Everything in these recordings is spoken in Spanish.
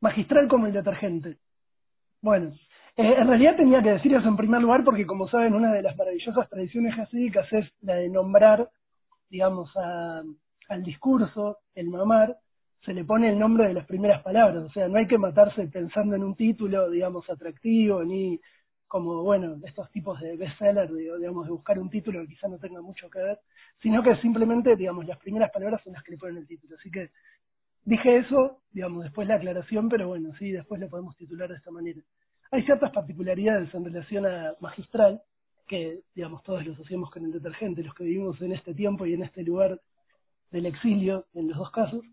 magistral como el detergente. Bueno, eh, en realidad tenía que decir eso en primer lugar porque, como saben, una de las maravillosas tradiciones jasídicas es la de nombrar, digamos, al discurso, el mamar, se le pone el nombre de las primeras palabras, o sea, no hay que matarse pensando en un título, digamos, atractivo, ni como, bueno, estos tipos de bestseller, digamos, de buscar un título que quizá no tenga mucho que ver, sino que simplemente, digamos, las primeras palabras son las que le ponen el título. Así que dije eso, digamos, después la aclaración, pero bueno, sí, después lo podemos titular de esta manera. Hay ciertas particularidades en relación a magistral, que, digamos, todos lo asociamos con el detergente, los que vivimos en este tiempo y en este lugar del exilio, en los dos casos,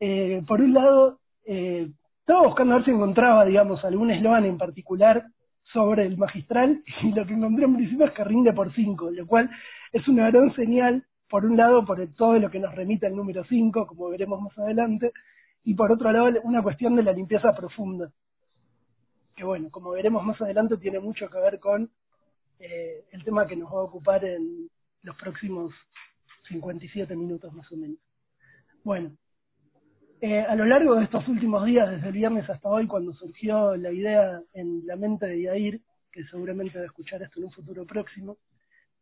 eh, por un lado, eh, estaba buscando a ver si encontraba, digamos, algún eslogan en particular sobre el magistral y lo que encontré en principio es que rinde por cinco, lo cual es una gran señal, por un lado, por todo lo que nos remite al número 5, como veremos más adelante, y por otro lado, una cuestión de la limpieza profunda, que bueno, como veremos más adelante, tiene mucho que ver con eh, el tema que nos va a ocupar en los próximos 57 minutos más o menos. Bueno, eh, a lo largo de estos últimos días, desde el viernes hasta hoy, cuando surgió la idea en la mente de Yair, que seguramente va a escuchar esto en un futuro próximo,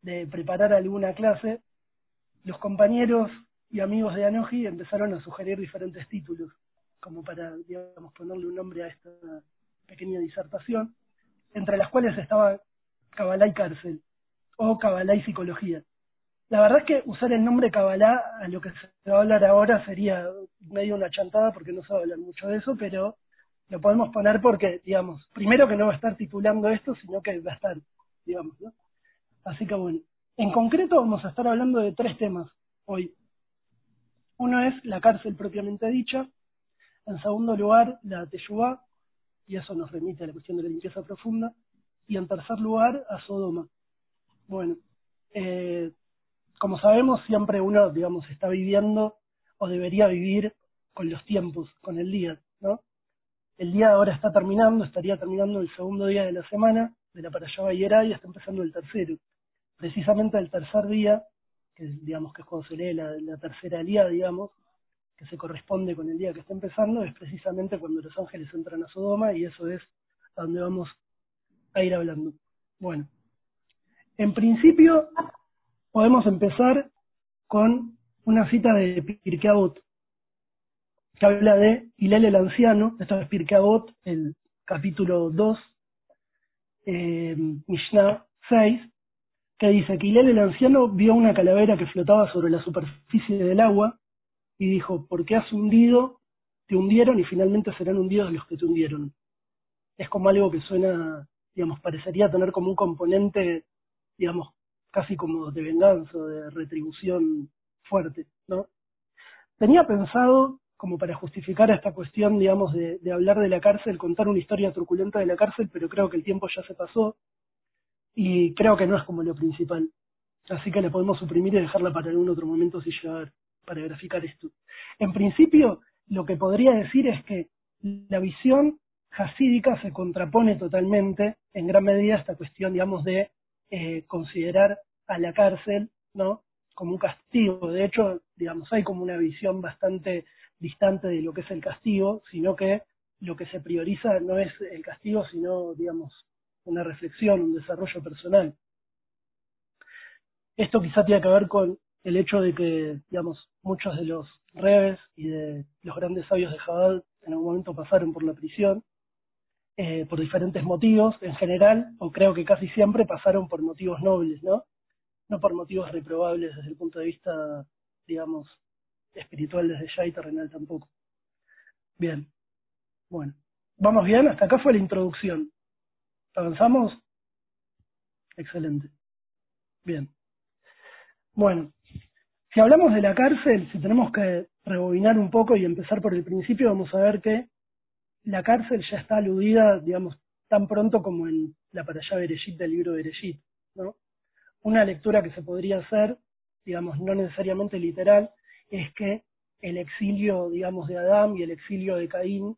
de preparar alguna clase, los compañeros y amigos de Anoji empezaron a sugerir diferentes títulos, como para, digamos, ponerle un nombre a esta pequeña disertación, entre las cuales estaba Kabbalah y cárcel, o Kabbalah y psicología. La verdad es que usar el nombre Kabbalah a lo que se va a hablar ahora sería medio una chantada porque no se va a hablar mucho de eso, pero lo podemos poner porque, digamos, primero que no va a estar titulando esto, sino que va a estar, digamos, ¿no? Así que bueno, en concreto vamos a estar hablando de tres temas hoy. Uno es la cárcel propiamente dicha, en segundo lugar la Teyubá, y eso nos remite a la cuestión de la limpieza profunda, y en tercer lugar a Sodoma. Bueno, eh, como sabemos, siempre uno, digamos, está viviendo o debería vivir con los tiempos, con el día, ¿no? El día ahora está terminando, estaría terminando el segundo día de la semana de la Parashá y está empezando el tercero. Precisamente el tercer día, que digamos que es cuando se lee la, tercera día, digamos, que se corresponde con el día que está empezando, es precisamente cuando los ángeles entran a Sodoma y eso es a donde vamos a ir hablando. Bueno, en principio podemos empezar con una cita de Pirkei que habla de Hilel el anciano, esto es Pirkei el capítulo 2, eh, Mishnah 6, que dice que Hilel el anciano vio una calavera que flotaba sobre la superficie del agua y dijo, ¿por qué has hundido? Te hundieron y finalmente serán hundidos los que te hundieron. Es como algo que suena, digamos, parecería tener como un componente, digamos, casi como de venganza, de retribución fuerte, ¿no? Tenía pensado, como para justificar esta cuestión, digamos, de, hablar de la cárcel, contar una historia truculenta de la cárcel, pero creo que el tiempo ya se pasó y creo que no es como lo principal. Así que la podemos suprimir y dejarla para algún otro momento si llegar para graficar esto. En principio, lo que podría decir es que la visión jasídica se contrapone totalmente, en gran medida, a esta cuestión, digamos, de eh, considerar a la cárcel, ¿no? Como un castigo. De hecho, digamos, hay como una visión bastante distante de lo que es el castigo, sino que lo que se prioriza no es el castigo, sino, digamos, una reflexión, un desarrollo personal. Esto quizá tiene que ver con el hecho de que, digamos, muchos de los rebes y de los grandes sabios de Jabal en algún momento pasaron por la prisión, eh, por diferentes motivos, en general, o creo que casi siempre pasaron por motivos nobles, ¿no? no por motivos reprobables desde el punto de vista, digamos, espiritual desde ya y terrenal tampoco. Bien, bueno, vamos bien, hasta acá fue la introducción. ¿Avanzamos? Excelente. Bien. Bueno, si hablamos de la cárcel, si tenemos que rebobinar un poco y empezar por el principio, vamos a ver que la cárcel ya está aludida, digamos, tan pronto como en la para allá Bereshit del libro Bereshit, ¿no? Una lectura que se podría hacer, digamos, no necesariamente literal, es que el exilio, digamos, de Adán y el exilio de Caín,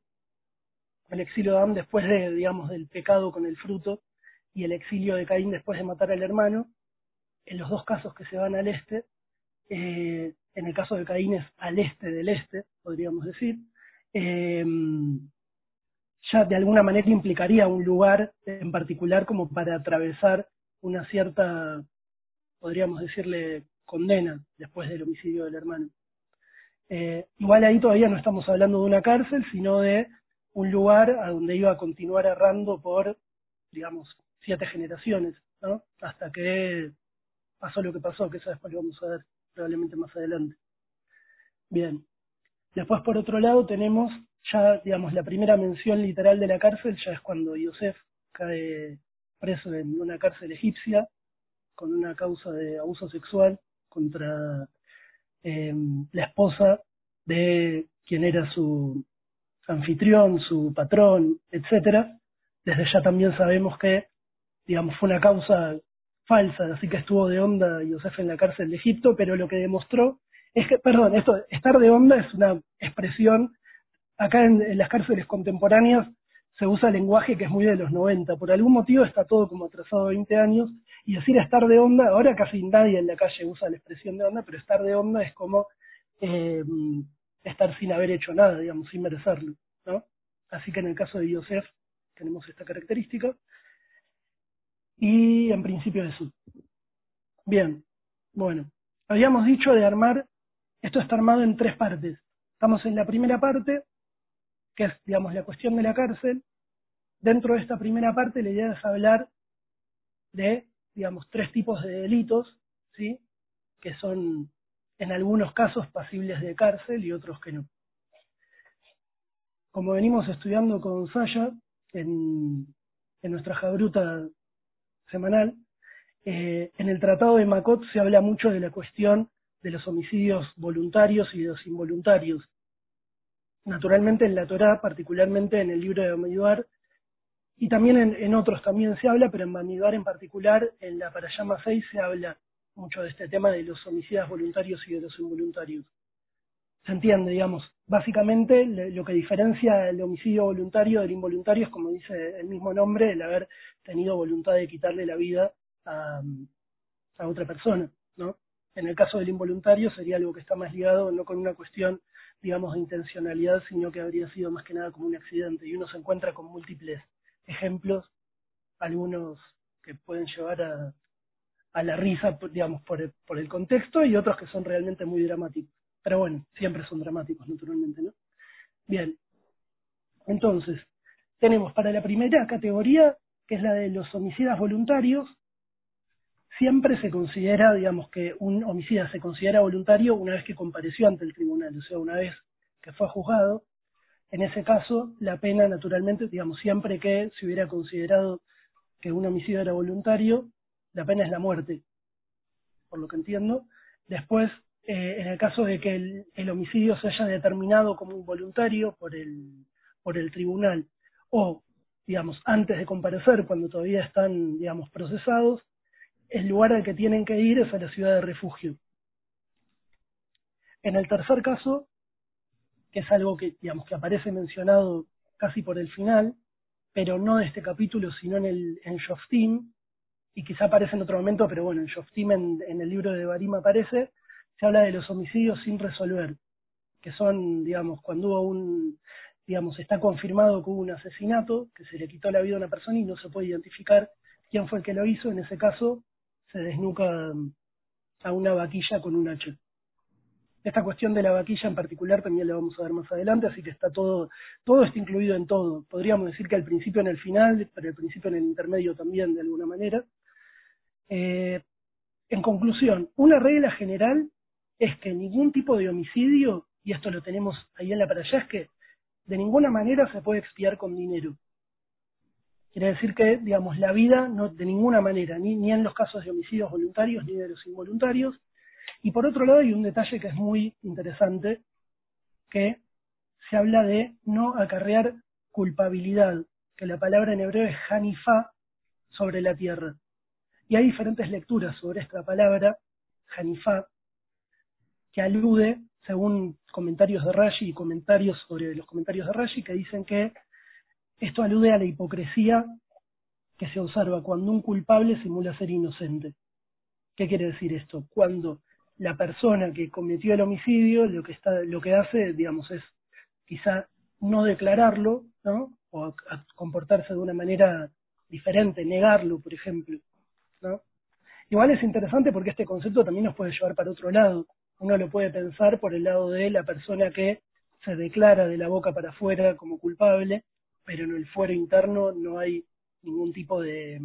el exilio de Adán después de, digamos, del pecado con el fruto, y el exilio de Caín después de matar al hermano, en los dos casos que se van al este, eh, en el caso de Caín es al este del este, podríamos decir, eh, ya de alguna manera implicaría un lugar en particular como para atravesar una cierta, podríamos decirle, condena después del homicidio del hermano. Eh, igual ahí todavía no estamos hablando de una cárcel, sino de un lugar a donde iba a continuar errando por, digamos, siete generaciones, ¿no? Hasta que pasó lo que pasó, que eso después lo vamos a ver probablemente más adelante. Bien. Después, por otro lado, tenemos ya, digamos, la primera mención literal de la cárcel, ya es cuando Yosef cae preso en una cárcel egipcia con una causa de abuso sexual contra eh, la esposa de quien era su anfitrión, su patrón, etcétera. Desde ya también sabemos que, digamos, fue una causa falsa, así que estuvo de onda Yosef en la cárcel de Egipto, pero lo que demostró es que, perdón, esto, estar de onda es una expresión, acá en, las cárceles contemporáneas se usa lenguaje que es muy de los 90, por algún motivo está todo como atrasado 20 años, y decir estar de onda, ahora casi nadie en la calle usa la expresión de onda, pero estar de onda es como eh, estar sin haber hecho nada, digamos, sin merecerlo, ¿no? Así que en el caso de Yosef tenemos esta característica. Y en principio eso. Bien, bueno, habíamos dicho de armar, esto está armado en tres partes. Estamos en la primera parte, que es, digamos, la cuestión de la cárcel. Dentro de esta primera parte la idea es hablar de, digamos, tres tipos de delitos, ¿sí? Que son en algunos casos pasibles de cárcel y otros que no. Como venimos estudiando con Saya en, nuestra jabruta semanal, eh, en el Tratado de Macot se habla mucho de la cuestión de los homicidios voluntarios y de los involuntarios. Naturalmente en la Torá, particularmente en el libro de Bamidbar, y también en, otros también se habla, pero en Bamidbar en particular, en la Parayama 6 se habla mucho de este tema de los homicidas voluntarios y de los involuntarios. Se entiende, digamos, básicamente lo que diferencia el homicidio voluntario del involuntario es, como dice el mismo nombre, el haber tenido voluntad de quitarle la vida a, otra persona, ¿no? En el caso del involuntario sería algo que está más ligado no con una cuestión, digamos, de intencionalidad, sino que habría sido más que nada como un accidente. Y uno se encuentra con múltiples ejemplos, algunos que pueden llevar a, a la risa, digamos, por el, por el contexto y otros que son realmente muy dramáticos. Pero bueno, siempre son dramáticos, naturalmente, ¿no? Bien. Entonces, tenemos para la primera categoría, que es la de los homicidas voluntarios, siempre se considera, digamos, que un homicida se considera voluntario una vez que compareció ante el tribunal, o sea, una vez que fue juzgado. En ese caso, la pena, naturalmente, digamos, siempre que se hubiera considerado que un homicidio era voluntario, la pena es la muerte, por lo que entiendo. Después, eh, en el caso de que el, homicidio se haya determinado como involuntario por el, por el tribunal o, digamos, antes de comparecer, cuando todavía están, digamos, procesados, el lugar al que tienen que ir es a la ciudad de refugio. En el tercer caso, que es algo que, digamos, que aparece mencionado casi por el final, pero no de este capítulo, sino en el en y quizá aparece en otro momento, pero bueno, en Shoftim, en, el libro de Barim aparece, se habla de los homicidios sin resolver, que son, digamos, cuando hubo un, digamos, está confirmado que hubo un asesinato, que se le quitó la vida a una persona y no se puede identificar quién fue el que lo hizo, en ese caso se desnuca a una vaquilla con un hacha. Esta cuestión de la vaquilla en particular también la vamos a ver más adelante, así que está todo, todo está incluido en todo. Podríamos decir que al principio en el final, pero al principio en el intermedio también de alguna manera. Eh, en conclusión, una regla general es que ningún tipo de homicidio, y esto lo tenemos ahí en la para allá, es que de ninguna manera se puede expiar con dinero. Quiere decir que, digamos, la vida no de ninguna manera, ni, ni en los casos de homicidios voluntarios ni de los involuntarios. Y por otro lado hay un detalle que es muy interesante, que se habla de no acarrear culpabilidad, que la palabra en hebreo es hanifá, sobre la tierra. Y hay diferentes lecturas sobre esta palabra, Hanifá, que alude, según comentarios de Rashi y comentarios sobre los comentarios de Rashi, que dicen que esto alude a la hipocresía que se observa cuando un culpable simula ser inocente. ¿Qué quiere decir esto? Cuando la persona que cometió el homicidio lo que está lo que hace, digamos, es quizá no declararlo, ¿no? O comportarse de una manera diferente, negarlo, por ejemplo, ¿no? Igual es interesante porque este concepto también nos puede llevar para otro lado. Uno lo puede pensar por el lado de la persona que se declara de la boca para afuera como culpable, pero en el fuero interno no hay ningún tipo de,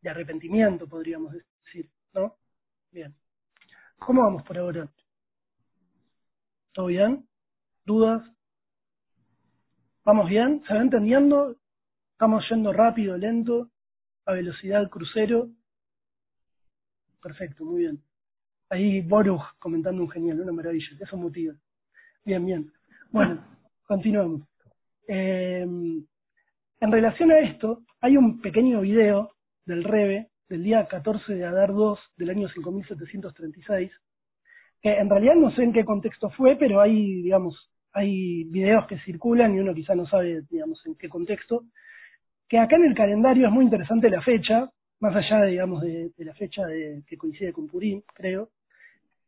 de arrepentimiento, podríamos decir, ¿no? Bien. ¿Cómo vamos por ahora? ¿Todo bien? ¿Dudas? ¿Vamos bien? ¿Se va entendiendo? ¿Estamos yendo rápido, lento, a velocidad crucero? Perfecto, muy bien. Ahí Boruch comentando un genial, una maravilla, eso motiva. Bien, bien. Bueno, continuamos. Eh, en relación a esto, hay un pequeño video del Rebe del día 14 de Adar 2 del año 5736, que en realidad no sé en qué contexto fue, pero hay, digamos, hay videos que circulan y uno quizá no sabe, digamos, en qué contexto, que acá en el calendario es muy interesante la fecha, más allá, digamos, de, la fecha de, que coincide con Purín, creo.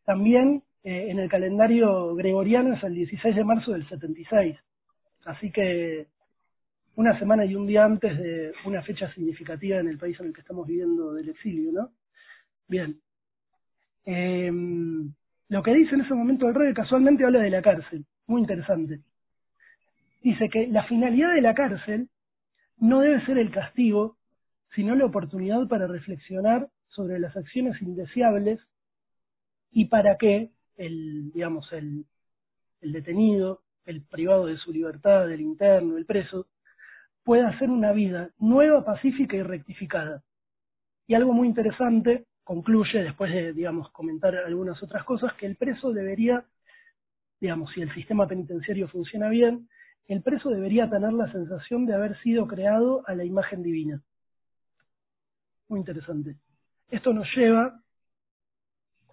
También eh, en el calendario gregoriano es el 16 de marzo del 76. Así que una semana y un día antes de una fecha significativa en el país en el que estamos viviendo del exilio, ¿no? Bien. Eh, lo que dice en ese momento el rey casualmente habla de la cárcel, muy interesante. Dice que la finalidad de la cárcel no debe ser el castigo, sino la oportunidad para reflexionar sobre las acciones indeseables y para que el, digamos, el, el detenido, el privado de su libertad, el interno, el preso, pueda hacer una vida nueva, pacífica y rectificada. Y algo muy interesante, concluye, después de, digamos, comentar algunas otras cosas, que el preso debería, digamos, si el sistema penitenciario funciona bien, el preso debería tener la sensación de haber sido creado a la imagen divina. Muy interesante. Esto nos lleva,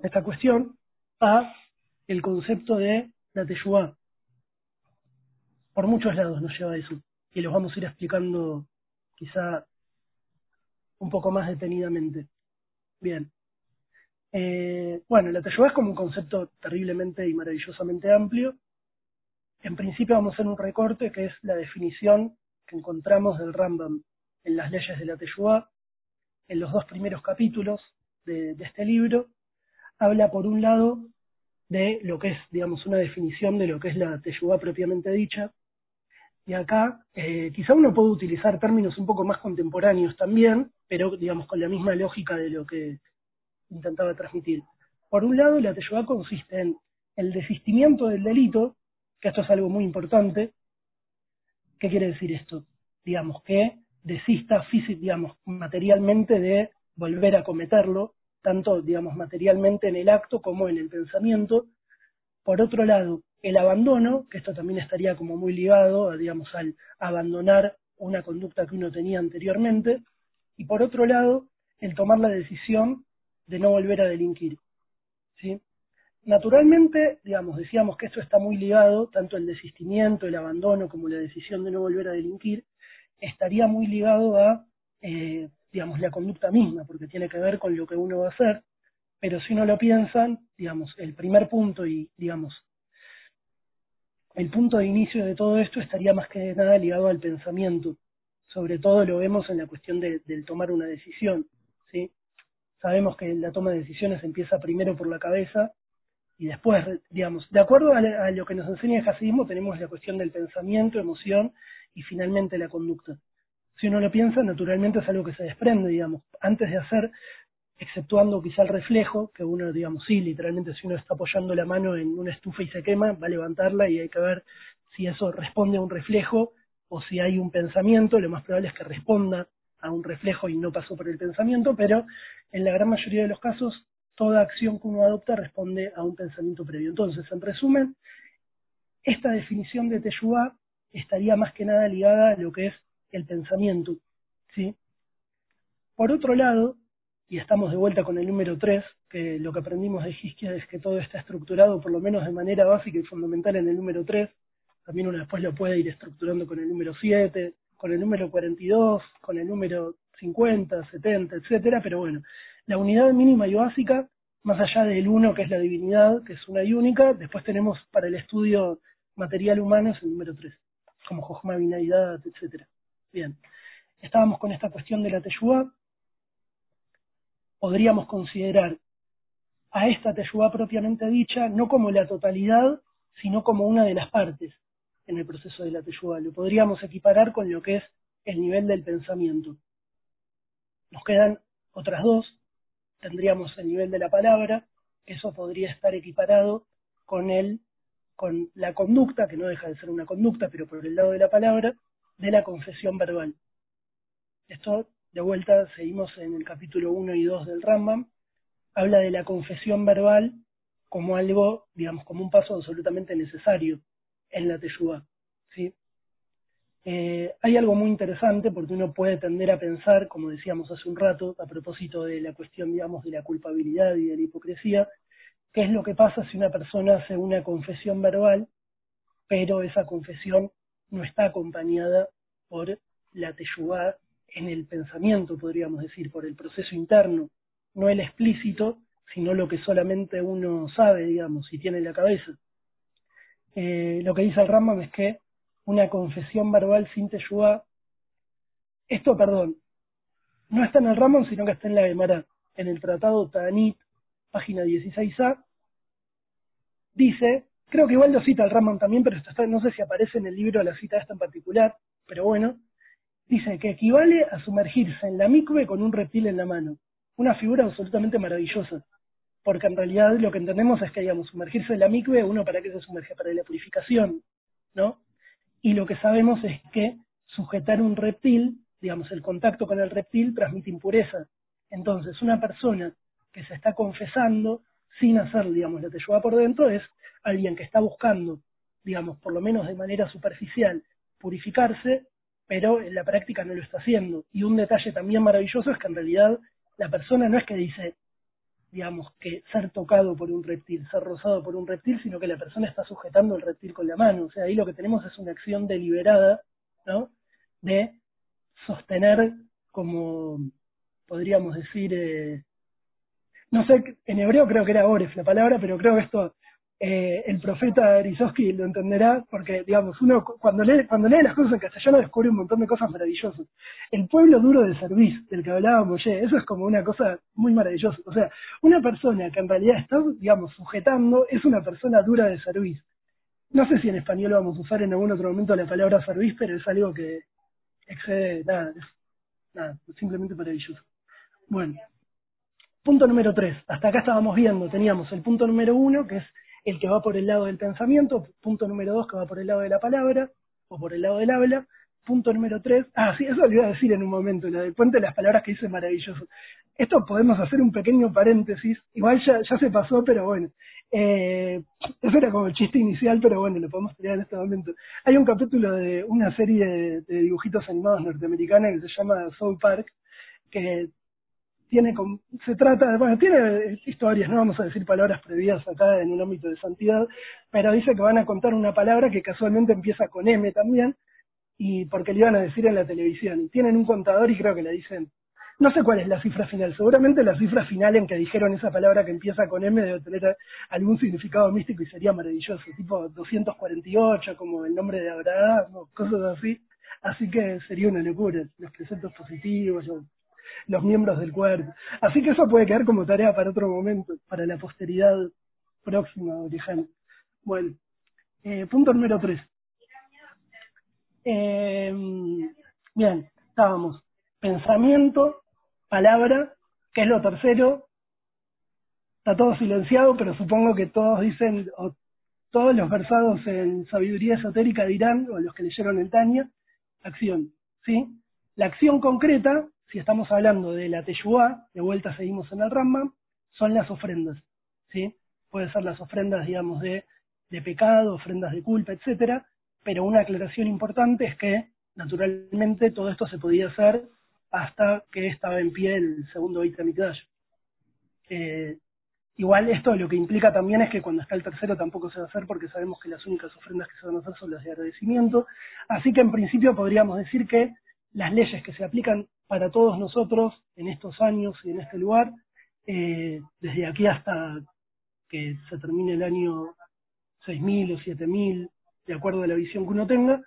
esta cuestión, a el concepto de la Teshuvah. Por muchos lados nos lleva a eso. Y los vamos a ir explicando quizá un poco más detenidamente. Bien. Eh, bueno, la Teshuvah es como un concepto terriblemente y maravillosamente amplio. En principio vamos a hacer un recorte que es la definición que encontramos del Rambam en las leyes de la Teshuvah, en los dos primeros capítulos de, este libro. Habla por un lado de lo que es, digamos, una definición de lo que es la Teshuvah propiamente dicha. Y acá eh, quizá uno puede utilizar términos un poco más contemporáneos también, pero digamos con la misma lógica de lo que intentaba transmitir. Por un lado, la Teshuvah consiste en el desistimiento del delito, que esto es algo muy importante. ¿Qué quiere decir esto? Digamos que desista físico, digamos, materialmente de volver a cometerlo, tanto, digamos, materialmente en el acto como en el pensamiento. Por otro lado, el abandono, que esto también estaría como muy ligado, digamos, al abandonar una conducta que uno tenía anteriormente. Y por otro lado, el tomar la decisión de no volver a delinquir. ¿sí? Naturalmente, digamos, decíamos que esto está muy ligado, tanto el desistimiento, el abandono, como la decisión de no volver a delinquir, estaría muy ligado a, eh, digamos, la conducta misma, porque tiene que ver con lo que uno va a hacer, pero si no lo piensan, digamos, el primer punto y, digamos, el punto de inicio de todo esto estaría más que nada ligado al pensamiento. Sobre todo lo vemos en la cuestión de, del tomar una decisión, ¿sí? Sabemos que la toma de decisiones empieza primero por la cabeza y después, digamos, de acuerdo a, lo que nos enseña el Hasidismo, tenemos la cuestión del pensamiento, emoción y finalmente la conducta. Si uno lo piensa, naturalmente es algo que se desprende, digamos, antes de hacer, exceptuando quizá el reflejo, que uno, digamos, sí, literalmente si uno está apoyando la mano en una estufa y se quema, va a levantarla y hay que ver si eso responde a un reflejo o si hay un pensamiento, lo más probable es que responda a un reflejo y no pasó por el pensamiento, pero en la gran mayoría de los casos toda acción que uno adopta responde a un pensamiento previo. Entonces, en resumen, esta definición de Teshuvah estaría más que nada ligada a lo que es el pensamiento. ¿sí? Por otro lado, y estamos de vuelta con el número 3, que lo que aprendimos de Hiskia es que todo está estructurado por lo menos de manera básica y fundamental en el número 3, también uno después lo puede ir estructurando con el número 7, con el número 42, con el número 50, 70, etcétera, pero bueno, la unidad mínima y básica, más allá del uno que es la divinidad, que es una y única, después tenemos para el estudio material humano es el número 3, como Jochma Binalidad, etcétera. Bien, estábamos con esta cuestión de la Teshuvah. Podríamos considerar a esta Teshuvah propiamente dicha no como la totalidad, sino como una de las partes en el proceso de la Teshuvah. Lo podríamos equiparar con lo que es el nivel del pensamiento. Nos quedan otras dos. Tendríamos el nivel de la palabra, eso podría estar equiparado con el con la conducta, que no deja de ser una conducta, pero por el lado de la palabra, de la confesión verbal. Esto, de vuelta, seguimos en el capítulo 1 y 2 del Rambam, habla de la confesión verbal como algo, digamos, como un paso absolutamente necesario en la Teshuvah. Eh, hay algo muy interesante porque uno puede tender a pensar, como decíamos hace un rato, a propósito de la cuestión, digamos, de la culpabilidad y de la hipocresía, qué es lo que pasa si una persona hace una confesión verbal, pero esa confesión no está acompañada por la teyubá en el pensamiento, podríamos decir, por el proceso interno, no el explícito, sino lo que solamente uno sabe, digamos, y tiene en la cabeza. Eh, lo que dice el Rambam es que una confesión verbal sin teyubá, esto, perdón, no está en el Rambam, sino que está en la Gemara, en el tratado Tanit, página 16a, dice, creo que igual lo cita el Rambam también, pero no sé si aparece en el libro la cita esta en particular, pero bueno, dice que equivale a sumergirse en la micve con un reptil en la mano. Una figura absolutamente maravillosa porque en realidad lo que entendemos es que, digamos, sumergirse en la micve, uno para qué se sumerge, para la purificación, ¿no? Y lo que sabemos es que sujetar un reptil, digamos, el contacto con el reptil transmite impureza. Entonces, una persona que se está confesando sin hacer, digamos, que lleva por dentro es alguien que está buscando, digamos, por lo menos de manera superficial, purificarse, pero en la práctica no lo está haciendo. Y un detalle también maravilloso es que en realidad la persona no es que dice, digamos, que ser tocado por un reptil, ser rozado por un reptil, sino que la persona está sujetando el reptil con la mano. O sea, ahí lo que tenemos es una acción deliberada, ¿no? De sostener como, podríamos decir, eh, no sé, en hebreo creo que era Oref la palabra, pero creo que esto eh, el profeta Rizowski lo entenderá, porque, digamos, uno cuando lee, cuando lee las cosas en castellano descubre un montón de cosas maravillosas. El pueblo duro de servicio, del que hablaba Molle, eso es como una cosa muy maravillosa. O sea, una persona que en realidad está, digamos, sujetando, es una persona dura de servicio. No sé si en español vamos a usar en algún otro momento la palabra servicio, pero es algo que excede, nada, nada, simplemente maravilloso. Bueno, punto número tres. Hasta acá estábamos viendo, teníamos el punto número uno, que es el que va por el lado del pensamiento, punto número dos que va por el lado de la palabra o por el lado del habla, punto número tres, ah, sí, eso lo iba a decir en un momento, lo del puente de las palabras que dice maravilloso. Esto podemos hacer un pequeño paréntesis, igual ya, ya se pasó, pero bueno, eh, eso era como el chiste inicial, pero bueno, lo podemos tirar en este momento. Hay un capítulo de una serie de, dibujitos animados norteamericana que se llama Soul Park, que tiene se trata, bueno, tiene historias, no vamos a decir palabras previas acá en un ámbito de santidad, pero dice que van a contar una palabra que casualmente empieza con M también, y porque le iban a decir en la televisión, y tienen un contador y creo que le dicen, no sé cuál es la cifra final, seguramente la cifra final en que dijeron esa palabra que empieza con M debe tener algún significado místico y sería maravilloso, tipo 248 como el nombre de Abraham, o cosas así, así que sería una locura, los preceptos positivos, los miembros del cuerpo. Así que eso puede quedar como tarea para otro momento, para la posteridad próxima o Bueno, eh, punto número tres. Eh, bien, estábamos. Pensamiento, palabra, que es lo tercero. Está todo silenciado, pero supongo que todos dicen, o todos los versados en sabiduría esotérica dirán, o los que leyeron el Tania, acción. ¿sí? La acción concreta si estamos hablando de la Teyuá, de vuelta seguimos en el Rambam, son las ofrendas, ¿sí? Pueden ser las ofrendas, digamos, de, de pecado, ofrendas de culpa, etcétera, pero una aclaración importante es que, naturalmente, todo esto se podía hacer hasta que estaba en pie el segundo Beit eh, igual esto lo que implica también es que cuando está el tercero tampoco se va a hacer porque sabemos que las únicas ofrendas que se van a hacer son las de agradecimiento. Así que en principio podríamos decir que las leyes que se aplican para todos nosotros en estos años y en este lugar, eh, desde aquí hasta que se termine el año 6.000 o 7.000 de acuerdo a la visión que uno tenga,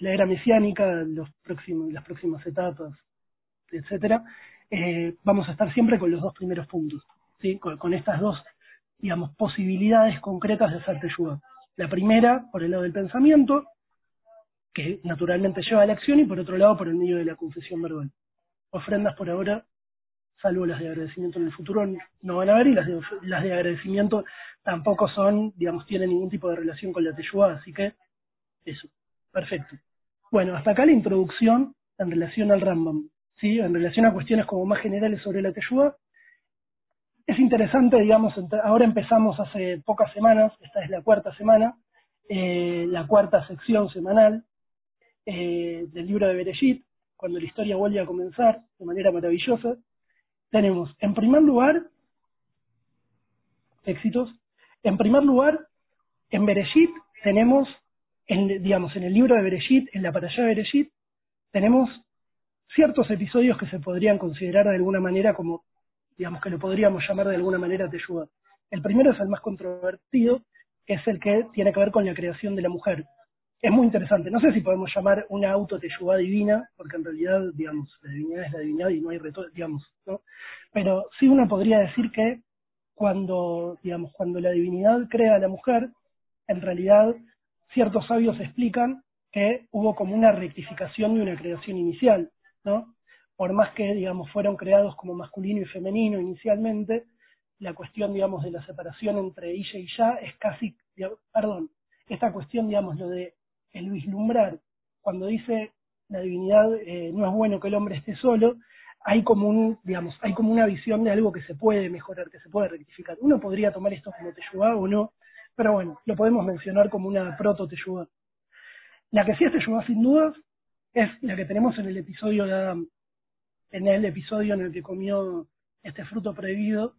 la era mesiánica, los próximos, las próximas etapas, etcétera, eh, vamos a estar siempre con los dos primeros puntos, ¿sí? con, estas dos, digamos, posibilidades concretas de hacer teyuga. La primera, por el lado del pensamiento, que naturalmente lleva a la acción, y por otro lado, por el medio de la confesión verbal. Ofrendas por ahora, salvo las de agradecimiento en el futuro, no van a haber, y las de, las de agradecimiento tampoco son, digamos, tienen ningún tipo de relación con la teyuga, así que eso, perfecto. Bueno, hasta acá la introducción en relación al Rambam. ¿sí? en relación a cuestiones como más generales sobre la Teshuvah. Es interesante, digamos, ahora empezamos hace pocas semanas, esta es la cuarta semana, eh, la cuarta sección semanal eh, del libro de Bereshit, cuando la historia vuelve a comenzar de manera maravillosa. Tenemos, en primer lugar, éxitos. En primer lugar, en Bereshit tenemos, en, digamos, en el libro de Bereshit, en la parashá de Bereshit, tenemos ciertos episodios que se podrían considerar de alguna manera como, digamos que lo podríamos llamar de alguna manera Teyuda. El primero es el más controvertido, es el que tiene que ver con la creación de la mujer. Es muy interesante. No sé si podemos llamar una auto divina, porque en realidad, digamos, la divinidad es la divinidad y no hay reto, digamos, ¿no? Pero sí uno podría decir que cuando, digamos, cuando la divinidad crea a la mujer, en realidad ciertos sabios explican que hubo como una rectificación de una creación inicial. ¿no? Por más que, digamos, fueron creados como masculino y femenino inicialmente, la cuestión, digamos, de la separación entre ella y ya es casi, perdón, esta cuestión, digamos, lo de el vislumbrar, cuando dice la divinidad, eh, no es bueno que el hombre esté solo, hay como un, digamos, hay como una visión de algo que se puede mejorar, que se puede rectificar. Uno podría tomar esto como teyubá o no, pero bueno, lo podemos mencionar como una proto teyubá. La que sí es teyubá sin dudas es la que tenemos en el episodio de Adam, en el episodio en el que comió este fruto prohibido,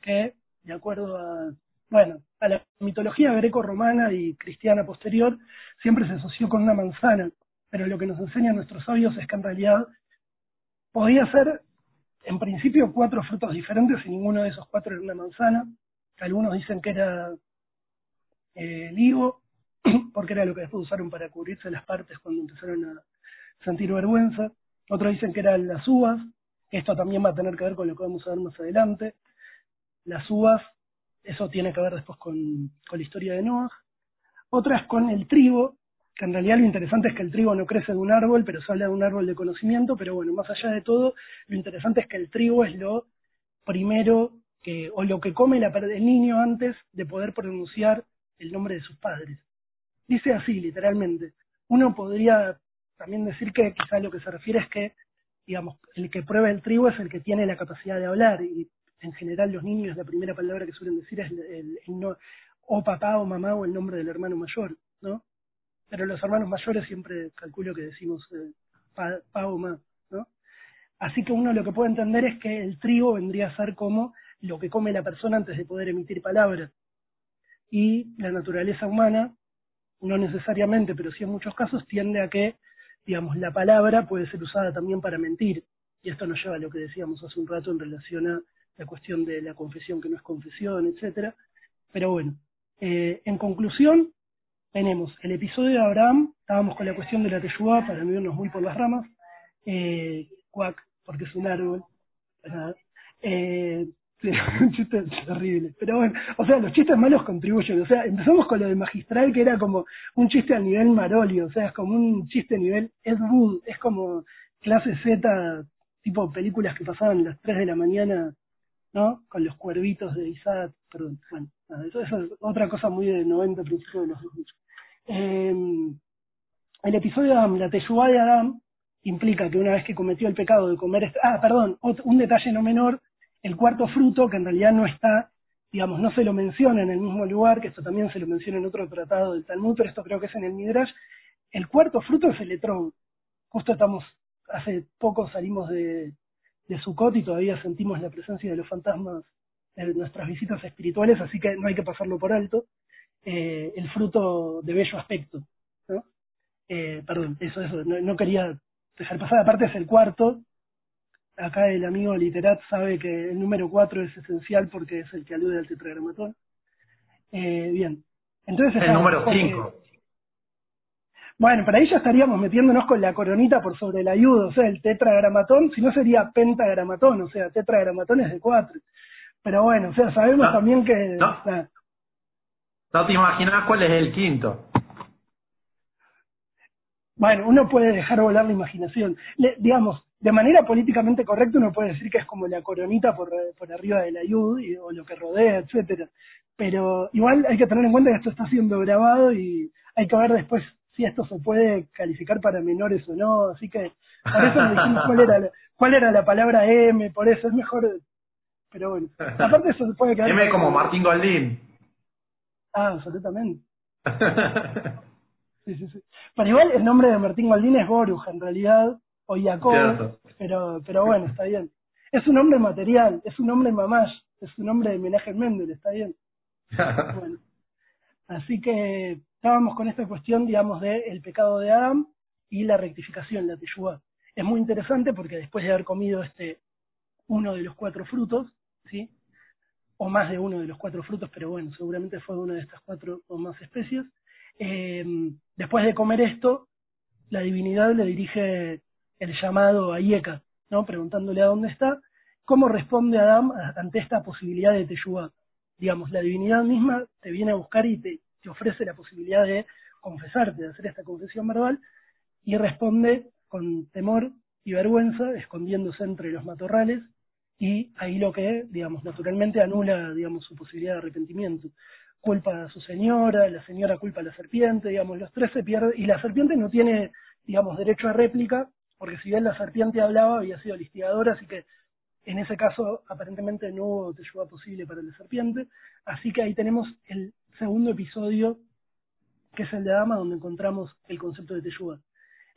que, de acuerdo a, bueno, a la mitología greco-romana y cristiana posterior, siempre se asoció con una manzana, pero lo que nos enseñan nuestros sabios es que en realidad podía ser, en principio, cuatro frutos diferentes y ninguno de esos cuatro era una manzana. Algunos dicen que era eh, el higo, porque era lo que después usaron para cubrirse las partes cuando empezaron a, sentir vergüenza. Otros dicen que eran las uvas, esto también va a tener que ver con lo que vamos a ver más adelante. Las uvas, eso tiene que ver después con, con la historia de Noah. Otras con el trigo, que en realidad lo interesante es que el trigo no crece de un árbol, pero habla de un árbol de conocimiento, pero bueno, más allá de todo, lo interesante es que el trigo es lo primero que, o lo que come el niño antes de poder pronunciar el nombre de sus padres. Dice así, literalmente. Uno podría también decir que quizá lo que se refiere es que, digamos, el que prueba el trigo es el que tiene la capacidad de hablar y en general los niños la primera palabra que suelen decir es el, no, o papá o mamá o el nombre del hermano mayor, ¿no? Pero los hermanos mayores siempre calculo que decimos eh, pa, o ma, ¿no? Así que uno lo que puede entender es que el trigo vendría a ser como lo que come la persona antes de poder emitir palabras. Y la naturaleza humana, no necesariamente, pero sí en muchos casos, tiende a que digamos, la palabra puede ser usada también para mentir. Y esto nos lleva a lo que decíamos hace un rato en relación a la cuestión de la confesión que no es confesión, etcétera. Pero bueno, eh, en conclusión, tenemos el episodio de Abraham, estábamos con la cuestión de la teyubá, para no irnos muy por las ramas, eh, cuac, porque es un árbol, eh, un chiste terrible. Pero bueno, o sea, los chistes malos contribuyen. O sea, empezamos con lo de magistral, que era como un chiste a nivel Marolio, o sea, es como un chiste a nivel Ed Wood, es como clase Z, tipo películas que pasaban las 3 de la mañana, ¿no? Con los cuervitos de Isaac, perdón, bueno, eso, es otra cosa muy de 90 principios de los 2000. Eh, el episodio de Adam, la Teyubá de Adam, implica que una vez que cometió el pecado de comer, este, ah, perdón, un detalle no menor, el cuarto fruto, que en realidad no está, digamos, no se lo menciona en el mismo lugar, que esto también se lo menciona en otro tratado del Talmud, pero esto creo que es en el Midrash, el cuarto fruto es el etrón. Justo estamos, hace poco salimos de, de Sukkot y todavía sentimos la presencia de los fantasmas en nuestras visitas espirituales, así que no hay que pasarlo por alto. Eh, el fruto de bello aspecto, ¿no? Eh, perdón, eso, eso, no, no quería dejar pasar, aparte es el cuarto, acá el amigo Literat sabe que el número 4 es esencial porque es el que alude al tetragramatón. Eh, bien. Entonces el número 5. Bueno, para ahí ya estaríamos metiéndonos con la coronita por sobre el ayudo, o sea, el tetragramatón, si no sería pentagramatón, o sea, tetragramatón es de cuatro. Pero bueno, o sea, sabemos también que... No, no te imaginas cuál es el quinto. Bueno, uno puede dejar volar la imaginación. Le, digamos, de manera políticamente correcta uno puede decir que es como la coronita por, por arriba del ayud o lo que rodea, etcétera. Pero igual hay que tener en cuenta que esto está siendo grabado y hay que ver después si esto se puede calificar para menores o no. Así que por eso dijimos cuál era, la, cuál era la palabra M, por eso es mejor. Pero bueno, aparte eso se puede quedar. M como Martín Goldín. Ah, absolutamente. Sí, sí, sí. Pero igual el nombre de Martín Goldín es Boruja en realidad, o Jacob, pero, pero bueno, está bien. Es un nombre material, es un nombre mamash, es un nombre de homenaje Mendel, está bien. bueno. Así que estábamos con esta cuestión, digamos, de el pecado de Adam y la rectificación, la teshuvah. Es muy interesante porque después de haber comido este uno de los cuatro frutos, ¿sí? o más de uno de los cuatro frutos, pero bueno, seguramente fue una de estas cuatro o más especies, eh, después de comer esto, la divinidad le dirige el llamado a Ieka, ¿no? preguntándole a dónde está, cómo responde Adam ante esta posibilidad de Teshuvah. Digamos, la divinidad misma te viene a buscar y te, te ofrece la posibilidad de confesarte, de hacer esta confesión verbal, y responde con temor y vergüenza, escondiéndose entre los matorrales, y ahí lo que, digamos, naturalmente anula, digamos, su posibilidad de arrepentimiento. Culpa a su señora, la señora culpa a la serpiente, digamos, los tres se pierden, y la serpiente no tiene, digamos, derecho a réplica, porque si bien la serpiente hablaba, había sido listigadora, así que en ese caso aparentemente no hubo ayuda posible para la serpiente, así que ahí tenemos el segundo episodio, que es el de Adama, donde encontramos el concepto de Teyuba.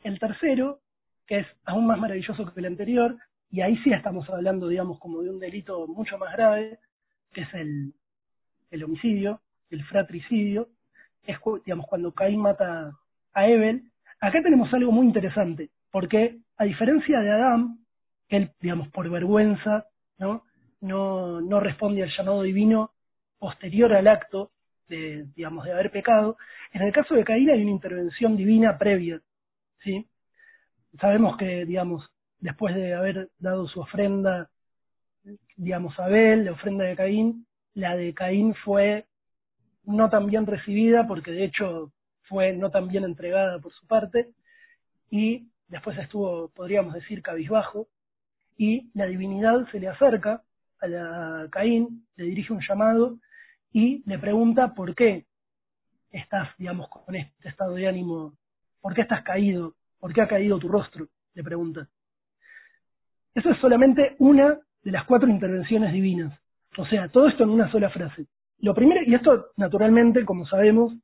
El tercero, que es aún más maravilloso que el anterior, y ahí sí estamos hablando, digamos, como de un delito mucho más grave, que es el, el homicidio, el fratricidio, es digamos, cuando Caín mata a Ebel. Acá tenemos algo muy interesante, porque a diferencia de Adán, él, digamos, por vergüenza, ¿no? No, no responde al llamado divino posterior al acto de, digamos, de haber pecado. En el caso de Caín hay una intervención divina previa, ¿sí? Sabemos que, digamos, después de haber dado su ofrenda, digamos, a Abel, la ofrenda de Caín, la de Caín fue no tan bien recibida, porque de hecho fue no tan bien entregada por su parte, y después estuvo, podríamos decir, cabizbajo, y la divinidad se le acerca a la Caín, le dirige un llamado y le pregunta por qué estás, digamos, con este estado de ánimo, por qué estás caído, por qué ha caído tu rostro, le pregunta. Eso es solamente una de las cuatro intervenciones divinas. O sea, todo esto en una sola frase. Lo primero, y esto naturalmente, como sabemos,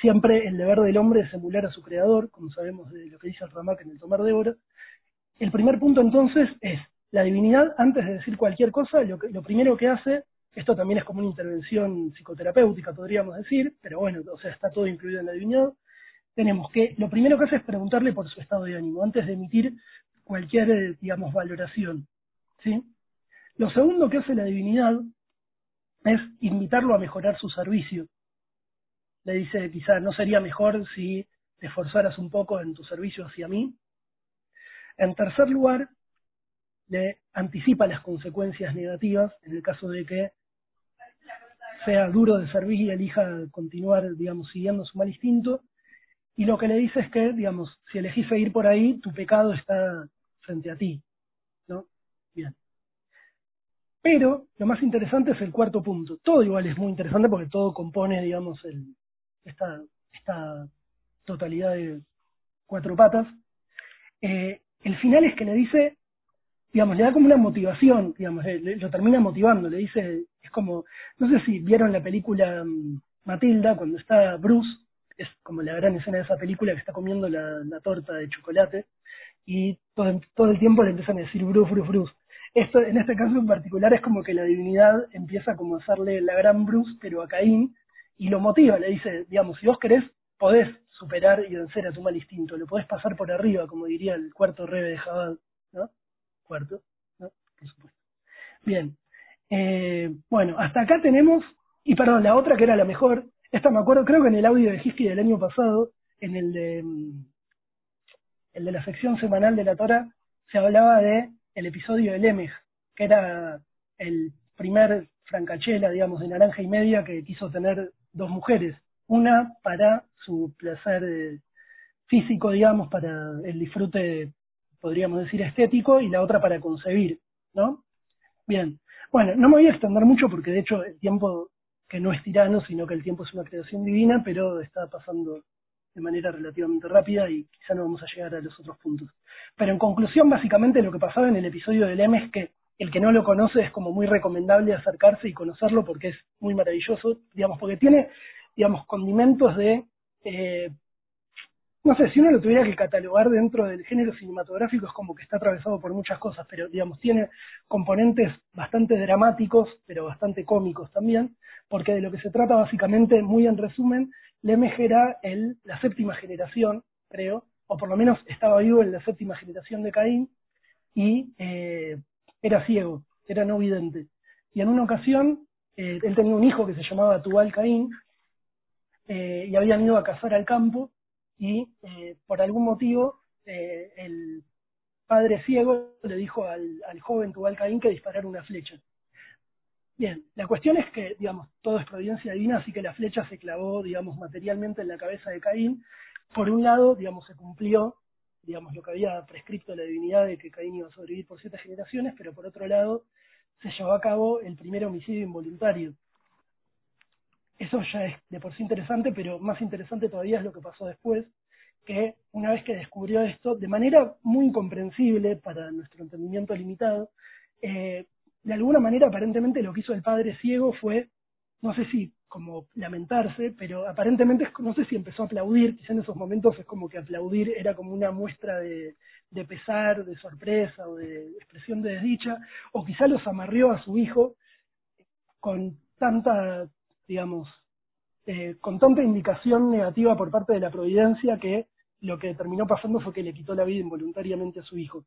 siempre el deber del hombre es emular a su creador, como sabemos de lo que dice el Ramak en el Tomar de Oro. El primer punto entonces es, la divinidad, antes de decir cualquier cosa, lo, que, lo primero que hace, esto también es como una intervención psicoterapéutica, podríamos decir, pero bueno, o sea, está todo incluido en la divinidad, tenemos que, lo primero que hace es preguntarle por su estado de ánimo, antes de emitir cualquier, digamos, valoración, ¿sí? Lo segundo que hace la divinidad es invitarlo a mejorar su servicio. Le dice, quizá no sería mejor si te esforzaras un poco en tu servicio hacia mí. En tercer lugar, le anticipa las consecuencias negativas en el caso de que sea duro de servir y elija continuar, digamos, siguiendo su mal instinto. Y lo que le dice es que, digamos, si elegís seguir por ahí, tu pecado está frente a ti. ¿no? Bien. Pero lo más interesante es el cuarto punto. Todo igual es muy interesante porque todo compone, digamos, el, esta, esta totalidad de cuatro patas. Eh, el final es que le dice, digamos, le da como una motivación, digamos, lo termina motivando, le dice, es como, no sé si vieron la película mm, Matilda, cuando está Bruce, es como la gran escena de esa película que está comiendo la, torta de chocolate, y todo, todo el tiempo le empiezan a decir Bruce, Bruce, Bruce esto, en este caso en particular es como que la divinidad empieza como a hacerle la gran Bruce, pero a Caín, y lo motiva, le dice, digamos, si vos querés, podés superar y vencer a tu mal instinto, lo podés pasar por arriba, como diría el cuarto rebe de Jabal, ¿no? Cuarto, ¿no? Por supuesto. Bien, eh, bueno, hasta acá tenemos, y perdón, la otra que era la mejor, esta me acuerdo, creo que en el audio de Hiski del año pasado, en el de, mm, el de la sección semanal de la Torah se hablaba de el episodio del Lemech, que era el primer francachela, digamos, de naranja y media que quiso tener dos mujeres. Una para su placer eh, físico, digamos, para el disfrute, podríamos decir, estético, y la otra para concebir, ¿no? Bien. Bueno, no me voy a extender mucho porque de hecho el tiempo que no es tirano, sino que el tiempo es una creación divina, pero está pasando de manera relativamente rápida y quizá no vamos a llegar a los otros puntos. Pero en conclusión, básicamente lo que pasaba en el episodio del M es que el que no lo conoce es como muy recomendable acercarse y conocerlo porque es muy maravilloso, digamos, porque tiene, digamos, condimentos de, eh, no sé, si uno lo tuviera que catalogar dentro del género cinematográfico es como que está atravesado por muchas cosas, pero digamos, tiene componentes bastante dramáticos, pero bastante cómicos también, porque de lo que se trata básicamente, muy en resumen, Lemej era el, la séptima generación, creo, o por lo menos estaba vivo en la séptima generación de Caín, y eh, era ciego, era no vidente. Y en una ocasión, eh, él tenía un hijo que se llamaba Tubal Caín, eh, y habían ido a cazar al campo, y eh, por algún motivo eh, el padre ciego le dijo al, joven Tubal Caín que disparara una flecha. Bien, la cuestión es que, digamos, todo es providencia divina, así que la flecha se clavó, digamos, materialmente en la cabeza de Caín. Por un lado, digamos, se cumplió digamos, lo que había prescrito la divinidad de que Caín iba a sobrevivir por siete generaciones, pero por otro lado se llevó a cabo el primer homicidio involuntario. Eso ya es de por sí interesante, pero más interesante todavía es lo que pasó después, que una vez que descubrió esto, de manera muy incomprensible para nuestro entendimiento limitado, eh, de alguna manera aparentemente lo que hizo el padre ciego fue, no sé si como lamentarse, pero aparentemente no sé si empezó a aplaudir, quizá en esos momentos es como que aplaudir era como una muestra de, de pesar, de sorpresa o de expresión de desdicha, o quizá los amarrió a su hijo con tanta, digamos, eh, con tanta indicación negativa por parte de la providencia que lo que terminó pasando fue que le quitó la vida involuntariamente a su hijo.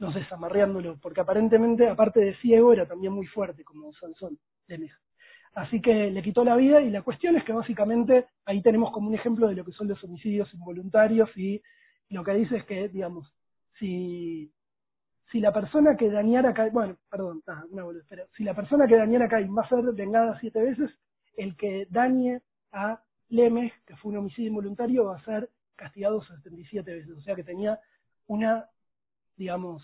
No sé, amarreándolo, porque aparentemente, aparte de ciego, era también muy fuerte, como Sansón de Meja. Así que le quitó la vida y la cuestión es que básicamente ahí tenemos como un ejemplo de lo que son los homicidios involuntarios y lo que dice es que, digamos, si, si la persona que dañara a bueno, perdón, ah, una pero si la persona que dañara a Caín va a ser vengada siete veces, el que dañe a Lemes, que fue un homicidio involuntario, va a ser castigado 77 veces. O sea que tenía una, digamos,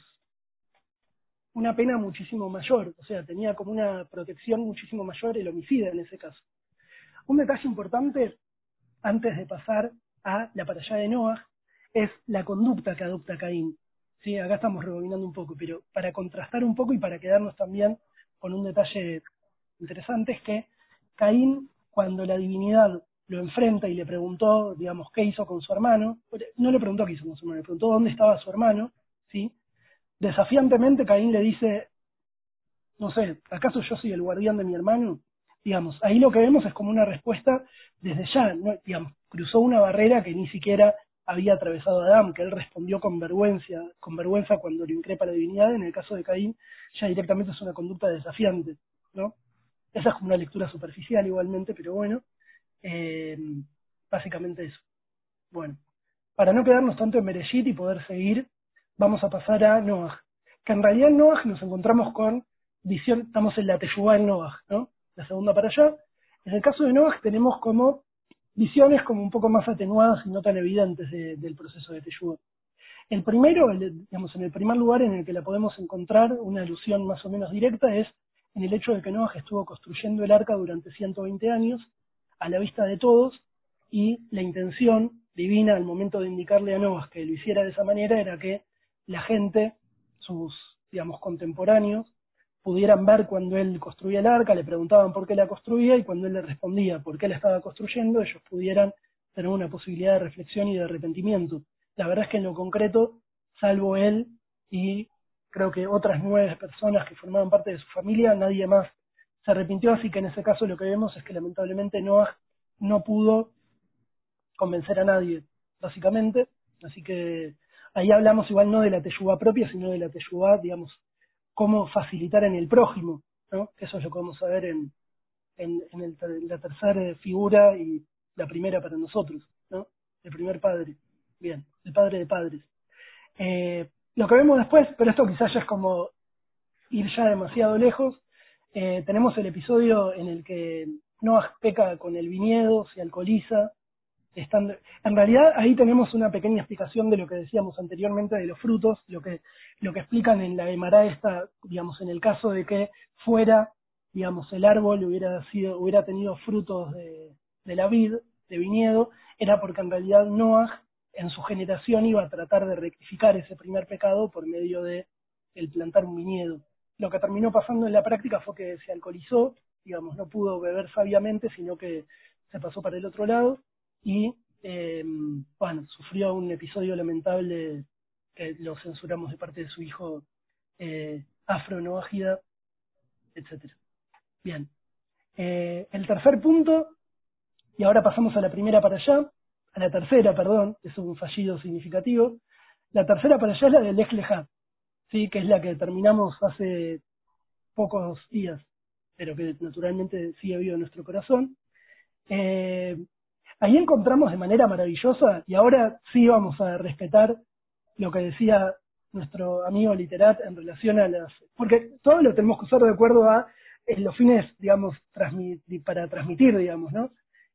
una pena muchísimo mayor, o sea, tenía como una protección muchísimo mayor el homicida en ese caso. Un detalle importante, antes de pasar a la allá de Noah, es la conducta que adopta Caín. Sí, acá estamos rebobinando un poco, pero para contrastar un poco y para quedarnos también con un detalle interesante es que Caín, cuando la divinidad lo enfrenta y le preguntó, digamos, qué hizo con su hermano, no le preguntó qué hizo con su hermano, le preguntó dónde estaba su hermano, ¿sí? desafiantemente Caín le dice, no sé, ¿acaso yo soy el guardián de mi hermano? Digamos, ahí lo que vemos es como una respuesta desde ya, ¿no? digamos, cruzó una barrera que ni siquiera había atravesado Adán, que él respondió con vergüenza, con vergüenza cuando le increpa la divinidad, en el caso de Caín ya directamente es una conducta desafiante, ¿no? Esa es como una lectura superficial igualmente, pero bueno, eh, básicamente eso. Bueno, para no quedarnos tanto en Mereshit y poder seguir, vamos a pasar a Noah. Que en realidad en Noah nos encontramos con visión, estamos en la Teshuvah en Noah, ¿no? La segunda para allá. En el caso de Noah tenemos como visiones como un poco más atenuadas y no tan evidentes del proceso de Teshuvah. El primero, digamos, en el primer lugar en el que la podemos encontrar una alusión más o menos directa es en el hecho de que Noah estuvo construyendo el arca durante 120 años a la vista de todos y la intención divina al momento de indicarle a Noah que lo hiciera de esa manera era que la gente, sus, digamos, contemporáneos, pudieran ver cuando él construía el arca, le preguntaban por qué la construía y cuando él le respondía por qué la estaba construyendo, ellos pudieran tener una posibilidad de reflexión y de arrepentimiento. La verdad es que en lo concreto, salvo él y creo que otras nueve personas que formaban parte de su familia, nadie más se arrepintió, así que en ese caso lo que vemos es que lamentablemente Noah no pudo convencer a nadie, básicamente, así que ahí hablamos igual no de la teyuba propia, sino de la teyuba, digamos, cómo facilitar en el prójimo, ¿no? Eso es lo que vamos a ver en, en, en, la tercera figura y la primera para nosotros, ¿no? el primer padre. Bien, el padre de padres. Eh, lo que vemos después, pero esto quizás ya es como ir ya demasiado lejos, eh, tenemos el episodio en el que Noah peca con el viñedo, se alcoholiza. Estando, en realidad ahí tenemos una pequeña explicación de lo que decíamos anteriormente de los frutos, lo que, lo que explican en la Gemara esta, digamos, en el caso de que fuera, digamos, el árbol hubiera sido, hubiera tenido frutos de, de la vid, de viñedo, era porque en realidad Noah en su generación iba a tratar de rectificar ese primer pecado por medio de el plantar un viñedo. Lo que terminó pasando en la práctica fue que se alcoholizó, digamos, no pudo beber sabiamente, sino que se pasó para el otro lado y, eh, bueno, sufrió un episodio lamentable que lo censuramos de parte de su hijo eh, afro noágida, etcétera. Bien. Eh, el tercer punto, y ahora pasamos a la primera para allá, la tercera, perdón, es un fallido significativo. La tercera para allá es la de Lech sí, que es la que terminamos hace pocos días, pero que naturalmente sigue vivo en nuestro corazón. Eh, ahí encontramos de manera maravillosa, y ahora sí vamos a respetar lo que decía nuestro amigo Literat en relación a las... Porque todo lo tenemos que usar de acuerdo a los fines, digamos, para transmitir, digamos, ¿no?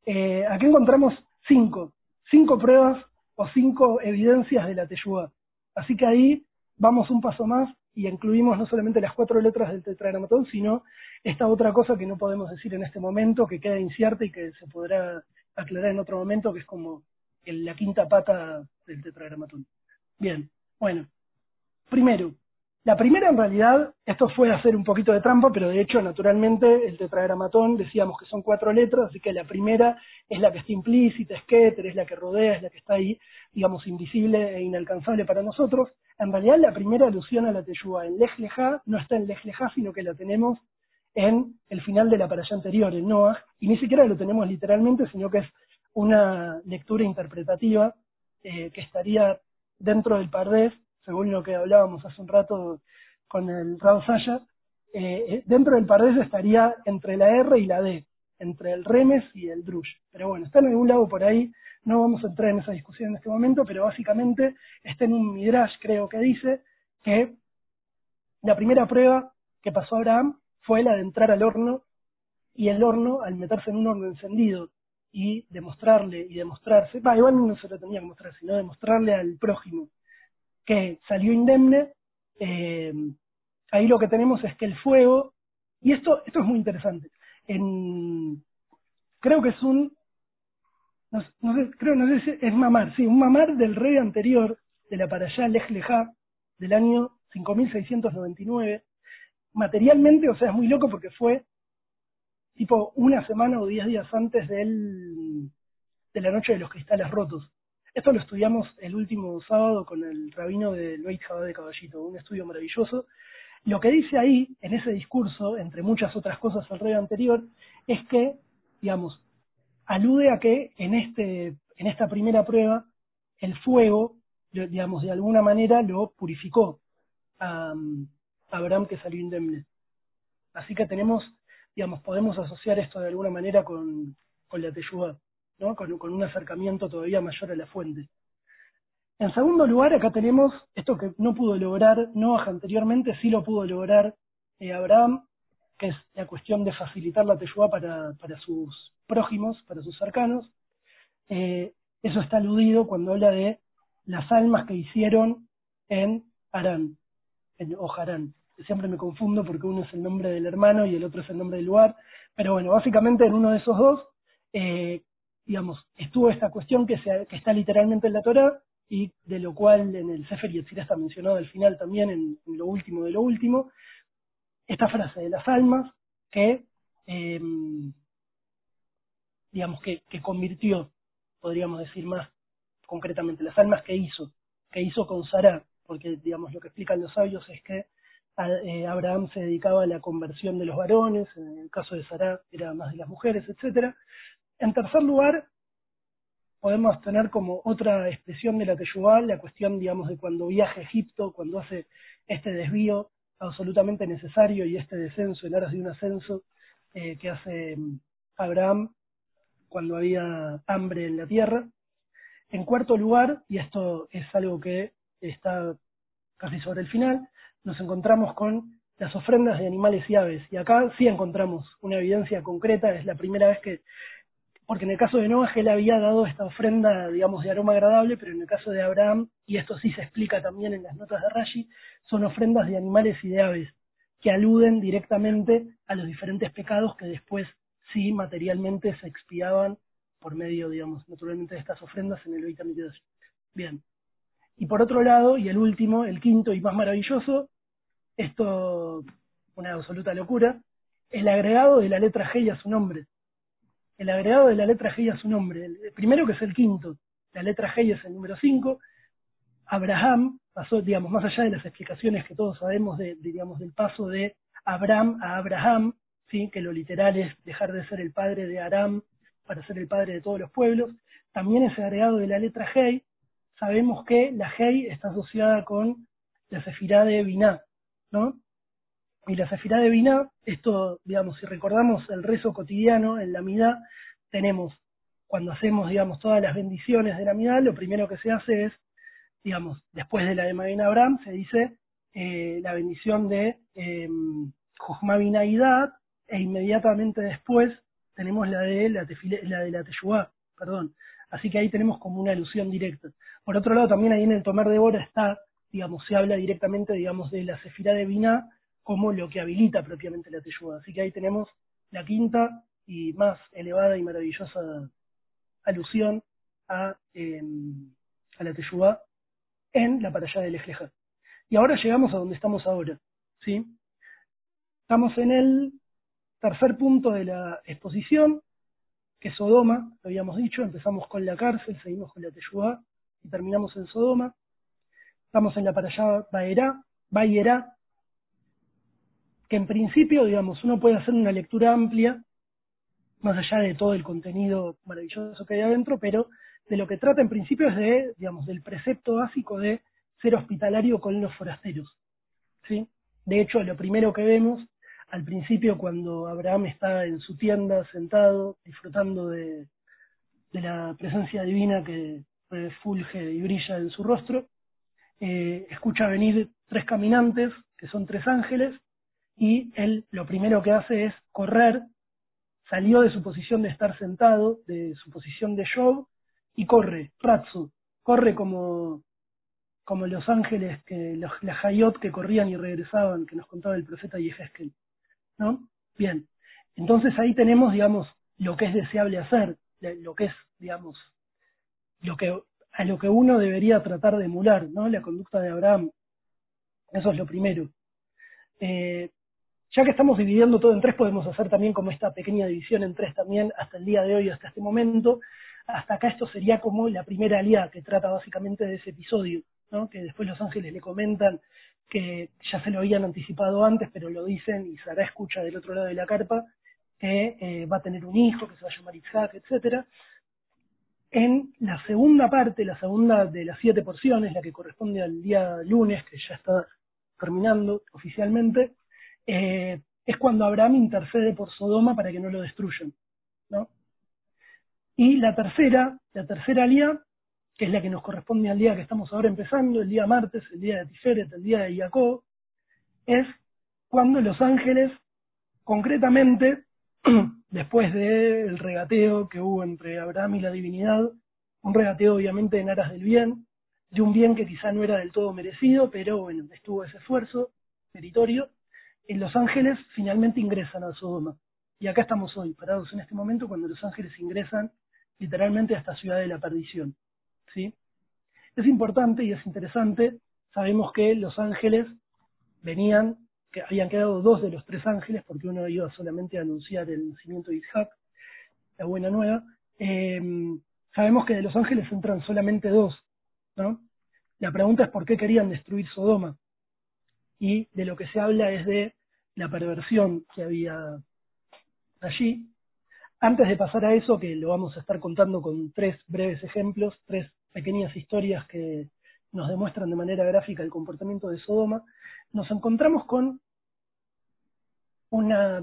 Eh, aquí encontramos cinco cinco pruebas o cinco evidencias de la Teyuá. Así que ahí vamos un paso más y incluimos no solamente las cuatro letras del tetragramatón, sino esta otra cosa que no podemos decir en este momento, que queda incierta y que se podrá aclarar en otro momento, que es como la quinta pata del tetragramatón. Bien, bueno, primero, la primera en realidad, esto fue hacer un poquito de trampa, pero de hecho naturalmente el tetragramatón decíamos que son cuatro letras, así que la primera es la que está implícita, es Keter, es la que rodea, es la que está ahí, digamos, invisible e inalcanzable para nosotros. En realidad la primera alusión a la Teyuá en Lej no está en Lej sino que la tenemos en el final de la paralla anterior, en Noah, y ni siquiera lo tenemos literalmente, sino que es una lectura interpretativa eh, que estaría dentro del Pardés según lo que hablábamos hace un rato con el Raúl Saya, eh, eh, dentro del Pardés estaría entre la R y la D, entre el Remes y el Drush. Pero bueno, está en algún lado por ahí, no vamos a entrar en esa discusión en este momento, pero básicamente está en un Midrash, creo que dice, que la primera prueba que pasó Abraham fue la de entrar al horno y el horno, al meterse en un horno encendido y demostrarle y demostrarse, va, igual no se lo tenía que mostrar, sino demostrarle al prójimo que salió indemne, eh, ahí lo que tenemos es que el fuego, y esto, esto es muy interesante, en, creo que es un, no, sé, creo, no sé si es mamar, sí, un mamar del rey anterior, de la para allá Lej del año 5699, materialmente, o sea, es muy loco porque fue tipo una semana o diez días antes del, de la noche de los cristales rotos. Esto lo estudiamos el último sábado con el rabino de Beit Jabá de Caballito, un estudio maravilloso. Lo que dice ahí, en ese discurso, entre muchas otras cosas al rey anterior, es que, digamos, alude a que en, este, en esta primera prueba el fuego, digamos, de alguna manera lo purificó a, Abraham que salió indemne. Así que tenemos, digamos, podemos asociar esto de alguna manera con, la Con, un acercamiento todavía mayor a la fuente. En segundo lugar, acá tenemos esto que no pudo lograr Noah anteriormente, sí lo pudo lograr eh, Abraham, que es la cuestión de facilitar la teyuá para, para sus prójimos, para sus cercanos. Eh, eso está aludido cuando habla de las almas que hicieron en Arán, en Ojarán. Siempre me confundo porque uno es el nombre del hermano y el otro es el nombre del lugar. Pero bueno, básicamente en uno de esos dos, eh, digamos, estuvo esta cuestión que, que está literalmente en la Torah y de lo cual en el Sefer Yetzirah está mencionado al final también, en, lo último de lo último, esta frase de las almas que, em, digamos, que, que convirtió, podríamos decir más concretamente, las almas que hizo, que hizo con Sarah, porque, digamos, lo que explican los sabios es que eh, Abraham se dedicaba a la conversión de los varones, en el caso de Sarah era más de las mujeres, etcétera, en tercer lugar, podemos tener como otra expresión de la Teyubá, la cuestión, digamos, de cuando viaja a Egipto, cuando hace este desvío absolutamente necesario y este descenso en aras de un ascenso eh, que hace mm, Abraham cuando había hambre en la tierra. En cuarto lugar, y esto es algo que está casi sobre el final, nos encontramos con las ofrendas de animales y aves. Y acá sí encontramos una evidencia concreta, es la primera vez que, porque en el caso de Noah él había dado esta ofrenda, digamos, de aroma agradable, pero en el caso de Abraham, y esto sí se explica también en las notas de Rashi, son ofrendas de animales y de aves, que aluden directamente a los diferentes pecados que después sí materialmente se expiaban por medio, digamos, naturalmente de estas ofrendas en el Beit Bien. Y por otro lado, y el último, el quinto y más maravilloso, esto, una absoluta locura, el agregado de la letra G a su nombre. El agregado de la letra G a su nombre. El primero que es el quinto, la letra G es el número cinco. Abraham pasó, digamos, más allá de las explicaciones que todos sabemos de, digamos, del paso de Abraham a Abraham, ¿sí? que lo literal es dejar de ser el padre de Aram para ser el padre de todos los pueblos. También ese agregado de la letra Hei, sabemos que la Hei está asociada con la Sefirá de Binah, ¿no? Y la Sefirá de Binah, esto, digamos, si recordamos el rezo cotidiano en la Midá, tenemos, cuando hacemos, digamos, todas las bendiciones de la Midá, lo primero que se hace es, digamos, después de la de Magna Abraham, se dice eh, la bendición de eh, e inmediatamente después tenemos la de la, la de la Teshuvah, perdón. Así que ahí tenemos como una alusión directa. Por otro lado, también ahí en el Tomar de Bora está, digamos, se habla directamente, digamos, de la Sefirá de Binah como lo que habilita propiamente la Teshuvah. Así que ahí tenemos la quinta y más elevada y maravillosa alusión a, em, la Teshuvah en la parashá del Ejleja. Y ahora llegamos a donde estamos ahora, ¿sí? Estamos en el tercer punto de la exposición, que es Sodoma, lo habíamos dicho, empezamos con la cárcel, seguimos con la Teyuá y terminamos en Sodoma. Estamos en la para allá Baerá, Bayerá, que en principio, digamos, uno puede hacer una lectura amplia, más allá de todo el contenido maravilloso que hay adentro, pero de lo que trata en principio es de, digamos, del precepto básico de ser hospitalario con los forasteros. ¿sí? De hecho, lo primero que vemos al principio cuando Abraham está en su tienda sentado, disfrutando de, la presencia divina que fulge y brilla en su rostro, eh, escucha venir tres caminantes, que son tres ángeles, y él lo primero que hace es correr, salió de su posición de estar sentado, de su posición de Job, y corre, Ratsu, corre como, como los ángeles, que los, Hayot que corrían y regresaban, que nos contaba el profeta Yehezkel. ¿no? Bien, entonces ahí tenemos, digamos, lo que es deseable hacer, lo que es, digamos, lo que a lo que uno debería tratar de emular, ¿no? La conducta de Abraham. Eso es lo primero. Eh, ya que estamos dividiendo todo en tres, podemos hacer también como esta pequeña división en tres también hasta el día de hoy, hasta este momento. Hasta acá esto sería como la primera aliada que trata básicamente de ese episodio, ¿no? que después los ángeles le comentan que ya se lo habían anticipado antes, pero lo dicen y Sara escucha del otro lado de la carpa que eh, va a tener un hijo, que se va a llamar Isaac, etcétera. En la segunda parte, la segunda de las siete porciones, la que corresponde al día lunes, que ya está terminando oficialmente, eh, es cuando Abraham intercede por Sodoma para que no lo destruyan. Y la tercera, la tercera alía que es la que nos corresponde al día que estamos ahora empezando, el día martes, el día de Tiferet, el día de Jacob, es cuando los ángeles, concretamente, después del regateo que hubo entre Abraham y la divinidad, un regateo obviamente en aras del bien, de un bien que quizá no era del todo merecido, pero bueno, estuvo ese esfuerzo meritorio, los ángeles finalmente ingresan a Sodoma. Y acá estamos hoy, parados en este momento, cuando los ángeles ingresan literalmente a esta ciudad de la perdición. ¿sí? Es importante y es interesante, sabemos que los ángeles venían, que habían quedado dos de los tres ángeles, porque uno iba solamente a anunciar el nacimiento de Isaac, la buena nueva, em, sabemos que de los ángeles entran solamente dos, ¿no? La pregunta es por qué querían destruir Sodoma. Y de lo que se habla es de la perversión que había allí. Antes de pasar a eso, que lo vamos a estar contando con tres breves ejemplos, tres pequeñas historias que nos demuestran de manera gráfica el comportamiento de Sodoma, nos encontramos con una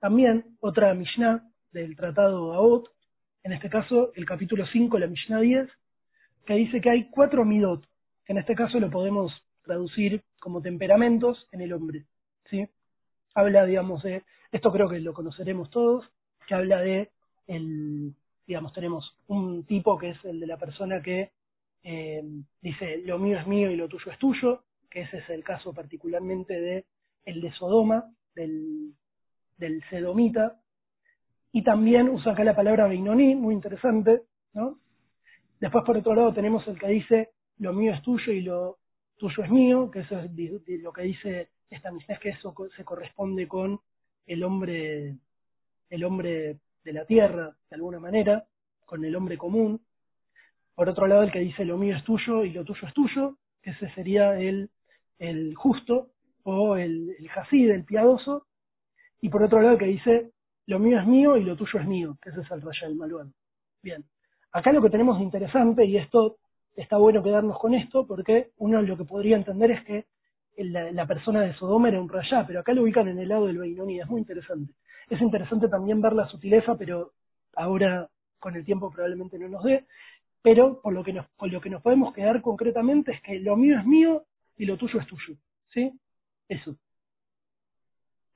también otra Mishnah del tratado Aot, en este caso el capítulo 5, la Mishnah 10, que dice que hay cuatro midot, que en este caso lo podemos traducir como temperamentos en el hombre. ¿sí? Habla, digamos, de, esto creo que lo conoceremos todos, que habla de, el, digamos, tenemos un tipo que es el de la persona que eh, dice lo mío es mío y lo tuyo es tuyo, que ese es el caso particularmente de el de Sodoma, del, Sedomita, y también usa acá la palabra Beinoní, muy interesante, ¿no? Después, por otro lado, tenemos el que dice lo mío es tuyo y lo tuyo es mío, que eso es lo que dice esta amistad, es que eso se corresponde con el hombre, el hombre de la tierra, de alguna manera, con el hombre común. Por otro lado, el que dice lo mío es tuyo y lo tuyo es tuyo, ese sería el, el justo o el, el el piadoso. Y por otro lado, el que dice lo mío es mío y lo tuyo es mío, que ese es el raya del malvado. Bien, acá lo que tenemos de interesante, y esto está bueno quedarnos con esto, porque uno lo que podría entender es que la, persona de Sodoma era un rayá, pero acá lo ubican en el lado del Beinoní, es muy interesante. Es interesante también ver la sutileza, pero ahora con el tiempo probablemente no nos dé, pero por lo que nos, lo que nos podemos quedar concretamente es que lo mío es mío y lo tuyo es tuyo. ¿Sí? Eso.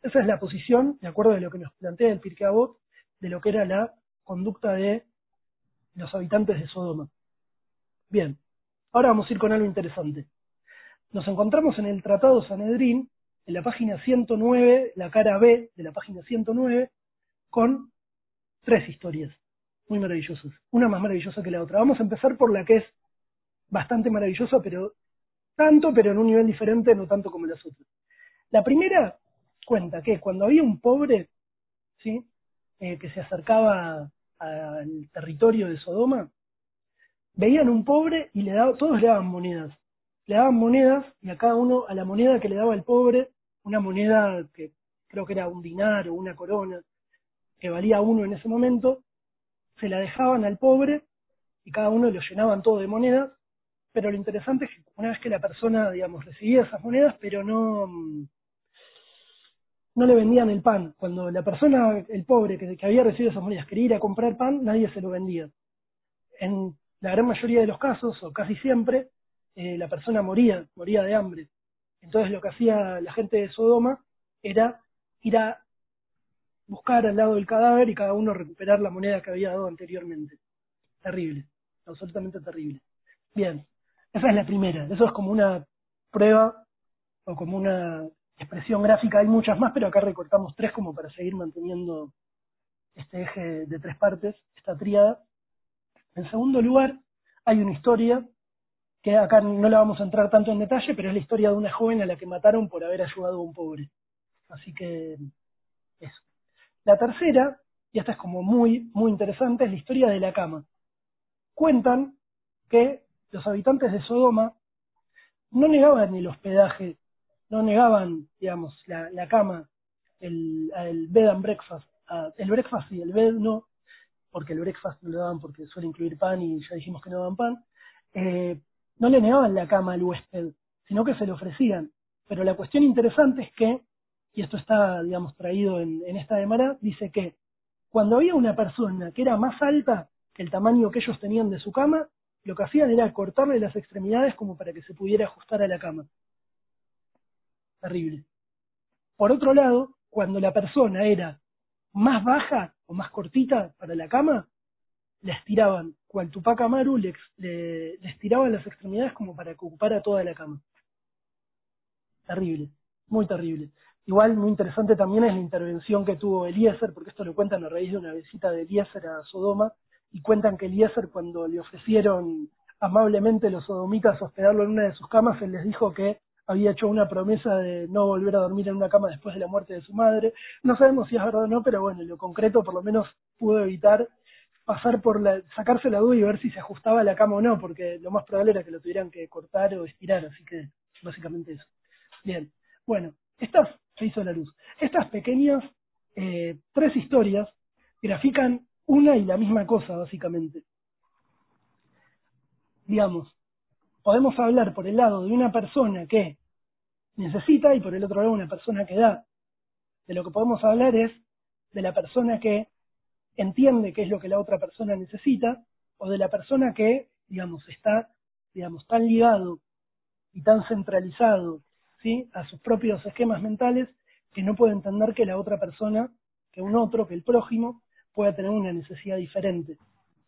Esa es la posición, de acuerdo a lo que nos plantea el Pirkei de lo que era la conducta de los habitantes de Sodoma. Bien, ahora vamos a ir con algo interesante. Nos encontramos en el Tratado Sanedrín, en la página 109, la cara B de la página 109, con tres historias muy maravillosas, una más maravillosa que la otra. Vamos a empezar por la que es bastante maravillosa, pero tanto, pero en un nivel diferente, no tanto como las otras. La primera cuenta que cuando había un pobre, ¿sí? Eh, que se acercaba al territorio de Sodoma, veían un pobre y le daba, todos le daban monedas. Le daban monedas y a cada uno, a la moneda que le daba el pobre, una moneda que creo que era un dinar o una corona, que valía uno en ese momento, se la dejaban al pobre y cada uno lo llenaban todo de monedas, pero lo interesante es que una vez que la persona, digamos, recibía esas monedas, pero no, no le vendían el pan. Cuando la persona, el pobre que, había recibido esas monedas, quería ir a comprar pan, nadie se lo vendía. En la gran mayoría de los casos, o casi siempre, eh, la persona moría, moría de hambre. Entonces lo que hacía la gente de Sodoma era ir a buscar al lado del cadáver y cada uno recuperar la moneda que había dado anteriormente. Terrible, absolutamente terrible. Bien, esa es la primera, eso es como una prueba o como una expresión gráfica, hay muchas más, pero acá recortamos tres como para seguir manteniendo este eje de tres partes, esta tríada. En segundo lugar, hay una historia que acá no la vamos a entrar tanto en detalle, pero es la historia de una joven a la que mataron por haber ayudado a un pobre. Así que eso. La tercera, y esta es como muy, muy interesante, es la historia de la cama. Cuentan que los habitantes de Sodoma no negaban el hospedaje no negaban, digamos, la, la cama, el, bed and breakfast, el breakfast y el bed no, porque el breakfast no lo daban porque suele incluir pan y ya dijimos que no daban pan, eh, no le negaban la cama al huésped, sino que se le ofrecían. Pero la cuestión interesante es que, y esto está, digamos, traído en, esta demara, dice que cuando había una persona que era más alta que el tamaño que ellos tenían de su cama, lo que hacían era cortarle las extremidades como para que se pudiera ajustar a la cama terrible. Por otro lado, cuando la persona era más baja o más cortita para la cama, le estiraban, cual Tupac Amaru le, le, estiraban las extremidades como para que ocupara toda la cama. Terrible, muy terrible. Igual muy interesante también es la intervención que tuvo Eliezer, porque esto lo cuentan a raíz de una visita de Eliezer a Sodoma, y cuentan que Eliezer cuando le ofrecieron amablemente los sodomitas hospedarlo en una de sus camas, él les dijo que había hecho una promesa de no volver a dormir en una cama después de la muerte de su madre. No sabemos si es verdad o no, pero bueno, en lo concreto por lo menos pudo evitar pasar por la, sacarse la duda y ver si se ajustaba la cama o no, porque lo más probable era que lo tuvieran que cortar o estirar, así que básicamente eso. Bien, bueno, estas, se hizo la luz, estas pequeñas eh, tres historias grafican una y la misma cosa, básicamente. Digamos, podemos hablar por el lado de una persona que necesita y por el otro lado una persona que da. De lo que podemos hablar es de la persona que entiende qué es lo que la otra persona necesita o de la persona que digamos, está, digamos, tan ligado y tan centralizado, ¿sí? A sus propios esquemas mentales que no puede entender que la otra persona, que un otro, que el prójimo, pueda tener una necesidad diferente,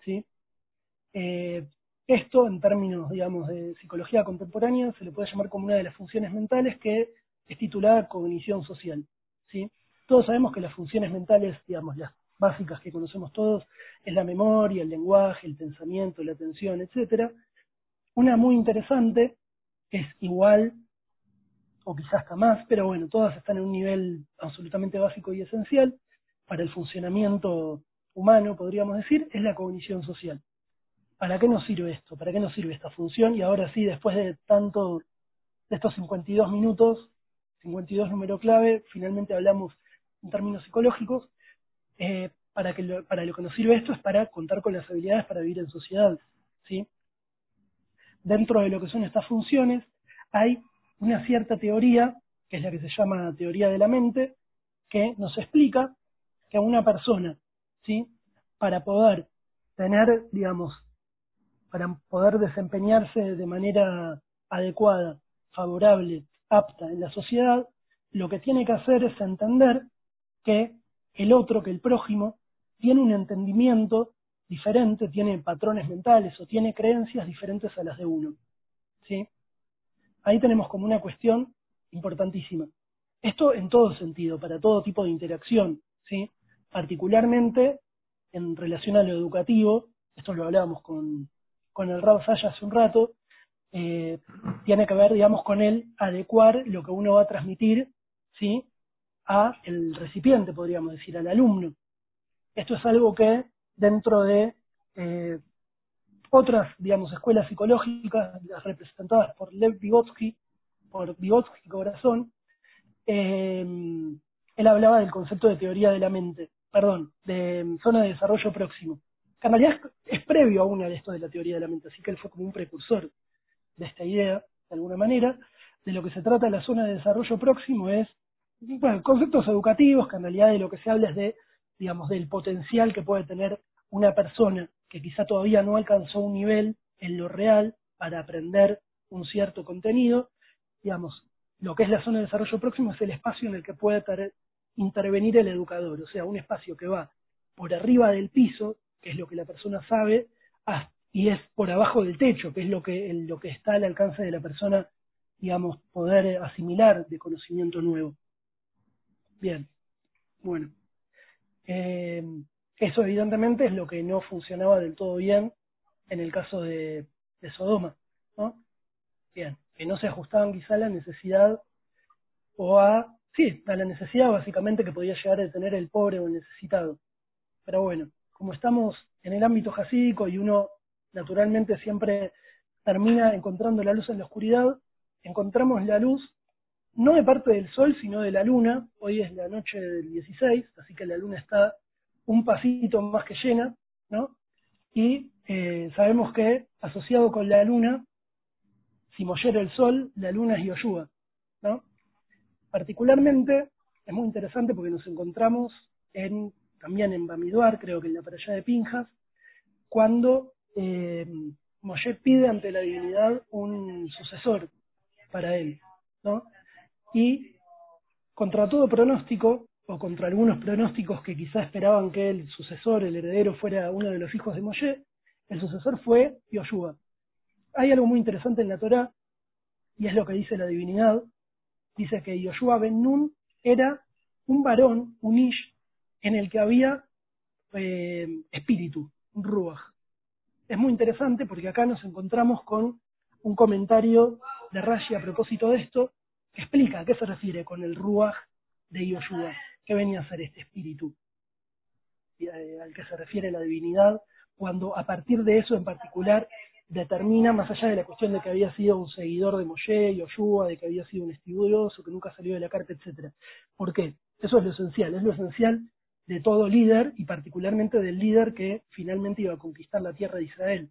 ¿sí? Eh, esto, en términos, digamos, de psicología contemporánea, se le puede llamar como una de las funciones mentales que es titulada cognición social, ¿sí? Todos sabemos que las funciones mentales, digamos, las básicas que conocemos todos, es la memoria, el lenguaje, el pensamiento, la atención, etcétera. Una muy interesante, es igual, o quizás hasta más, pero bueno, todas están en un nivel absolutamente básico y esencial para el funcionamiento humano, podríamos decir, es la cognición social. ¿Para qué nos sirve esto? ¿Para qué nos sirve esta función? Y ahora sí, después de tanto, de estos 52 minutos, 52 número clave, finalmente hablamos en términos psicológicos, eh, para, que lo, para lo que nos sirve esto es para contar con las habilidades para vivir en sociedad. ¿sí? Dentro de lo que son estas funciones hay una cierta teoría, que es la que se llama teoría de la mente, que nos explica que una persona, ¿sí? para poder tener, digamos, para poder desempeñarse de manera adecuada, favorable, apta en la sociedad, lo que tiene que hacer es entender que el otro, que el prójimo, tiene un entendimiento diferente, tiene patrones mentales o tiene creencias diferentes a las de uno. ¿sí? Ahí tenemos como una cuestión importantísima. Esto en todo sentido, para todo tipo de interacción, ¿sí? particularmente en relación a lo educativo, esto lo hablábamos con, con el Saya hace un rato, eh, tiene que ver, digamos, con el adecuar lo que uno va a transmitir, ¿sí? A el recipiente, podríamos decir, al alumno. Esto es algo que dentro de eh, otras, digamos, escuelas psicológicas, las representadas por Lev Vygotsky, por Vygotsky Corazón, eh, él hablaba del concepto de teoría de la mente, perdón, de zona de desarrollo próximo, en realidad es, es previo a una de esto de la teoría de la mente, así que él fue como un precursor de esta idea, de alguna manera. De lo que se trata la zona de desarrollo próximo es bueno, conceptos educativos, que en realidad de lo que se habla es de, digamos, del potencial que puede tener una persona que quizá todavía no alcanzó un nivel en lo real para aprender un cierto contenido, digamos, lo que es la zona de desarrollo próximo es el espacio en el que puede intervenir el educador, o sea, un espacio que va por arriba del piso, que es lo que la persona sabe, y es por abajo del techo, que es lo que, lo que está al alcance de la persona, digamos, poder asimilar de conocimiento nuevo. Bien, bueno. Eh, eso evidentemente es lo que no funcionaba del todo bien en el caso de, Sodoma. Bien, que no se ajustaban quizá a la necesidad o a, sí, a la necesidad básicamente que podía llegar a tener el pobre o el necesitado. Pero bueno, como estamos en el ámbito jasídico y uno naturalmente siempre termina encontrando la luz en la oscuridad, encontramos la luz no de parte del Sol, sino de la Luna. Hoy es la noche del 16, así que la Luna está un pasito más que llena, ¿no? Y eh, sabemos que asociado con la Luna, si Moller el Sol, la Luna es Yoshua, ¿no? Particularmente es muy interesante porque nos encontramos en, también en Bamiduar, creo que en la playa de Pinjas, cuando eh, pide ante la divinidad un sucesor para él, ¿no? Y contra todo pronóstico, o contra algunos pronósticos que quizá esperaban que el sucesor, el heredero, fuera uno de los hijos de Moshe, el sucesor fue Yoshua. Hay algo muy interesante en la Torah, y es lo que dice la divinidad. Dice que Yoshua ben Nun era un varón, un ish, en el que había eh, espíritu, un ruach. Es muy interesante porque acá nos encontramos con un comentario de Rashi a propósito de esto, explica a qué se refiere con el Ruach de Yoshua, qué venía a ser este espíritu eh, al que se refiere la divinidad, cuando a partir de eso en particular determina, más allá de la cuestión de que había sido un seguidor de Moshe, Yoshua, de que había sido un estudioso, que nunca salió de la carta, etcétera. ¿Por qué? Eso es lo esencial, es lo esencial de todo líder y particularmente del líder que finalmente iba a conquistar la tierra de Israel.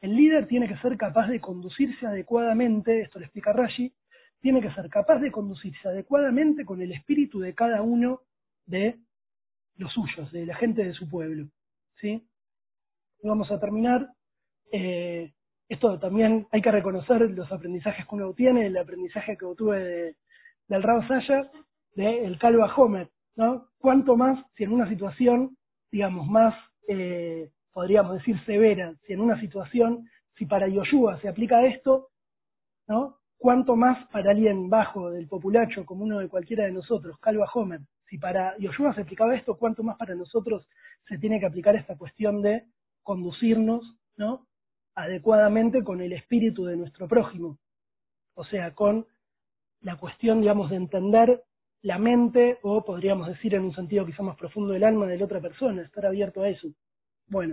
El líder tiene que ser capaz de conducirse adecuadamente, esto lo explica Rashi, tiene que ser capaz de conducirse adecuadamente con el espíritu de cada uno de los suyos, de la gente de su pueblo. ¿sí? vamos a terminar eh, esto también hay que reconocer los aprendizajes que uno obtiene, el aprendizaje que obtuve de, del Rao Saya, de el Calva Homer, ¿no? Cuanto más, si en una situación, digamos, más, eh, podríamos decir, severa, si en una situación, si para Yoshua se aplica esto, ¿no? Cuanto más para alguien bajo del populacho, como uno de cualquiera de nosotros, Calva Homer, si para Yoshua se aplicaba esto, cuánto más para nosotros se tiene que aplicar esta cuestión de conducirnos, ¿no? adecuadamente con el espíritu de nuestro prójimo. O sea, con la cuestión, digamos, de entender la mente, o podríamos decir en un sentido quizá más profundo del alma de la otra persona, estar abierto a eso.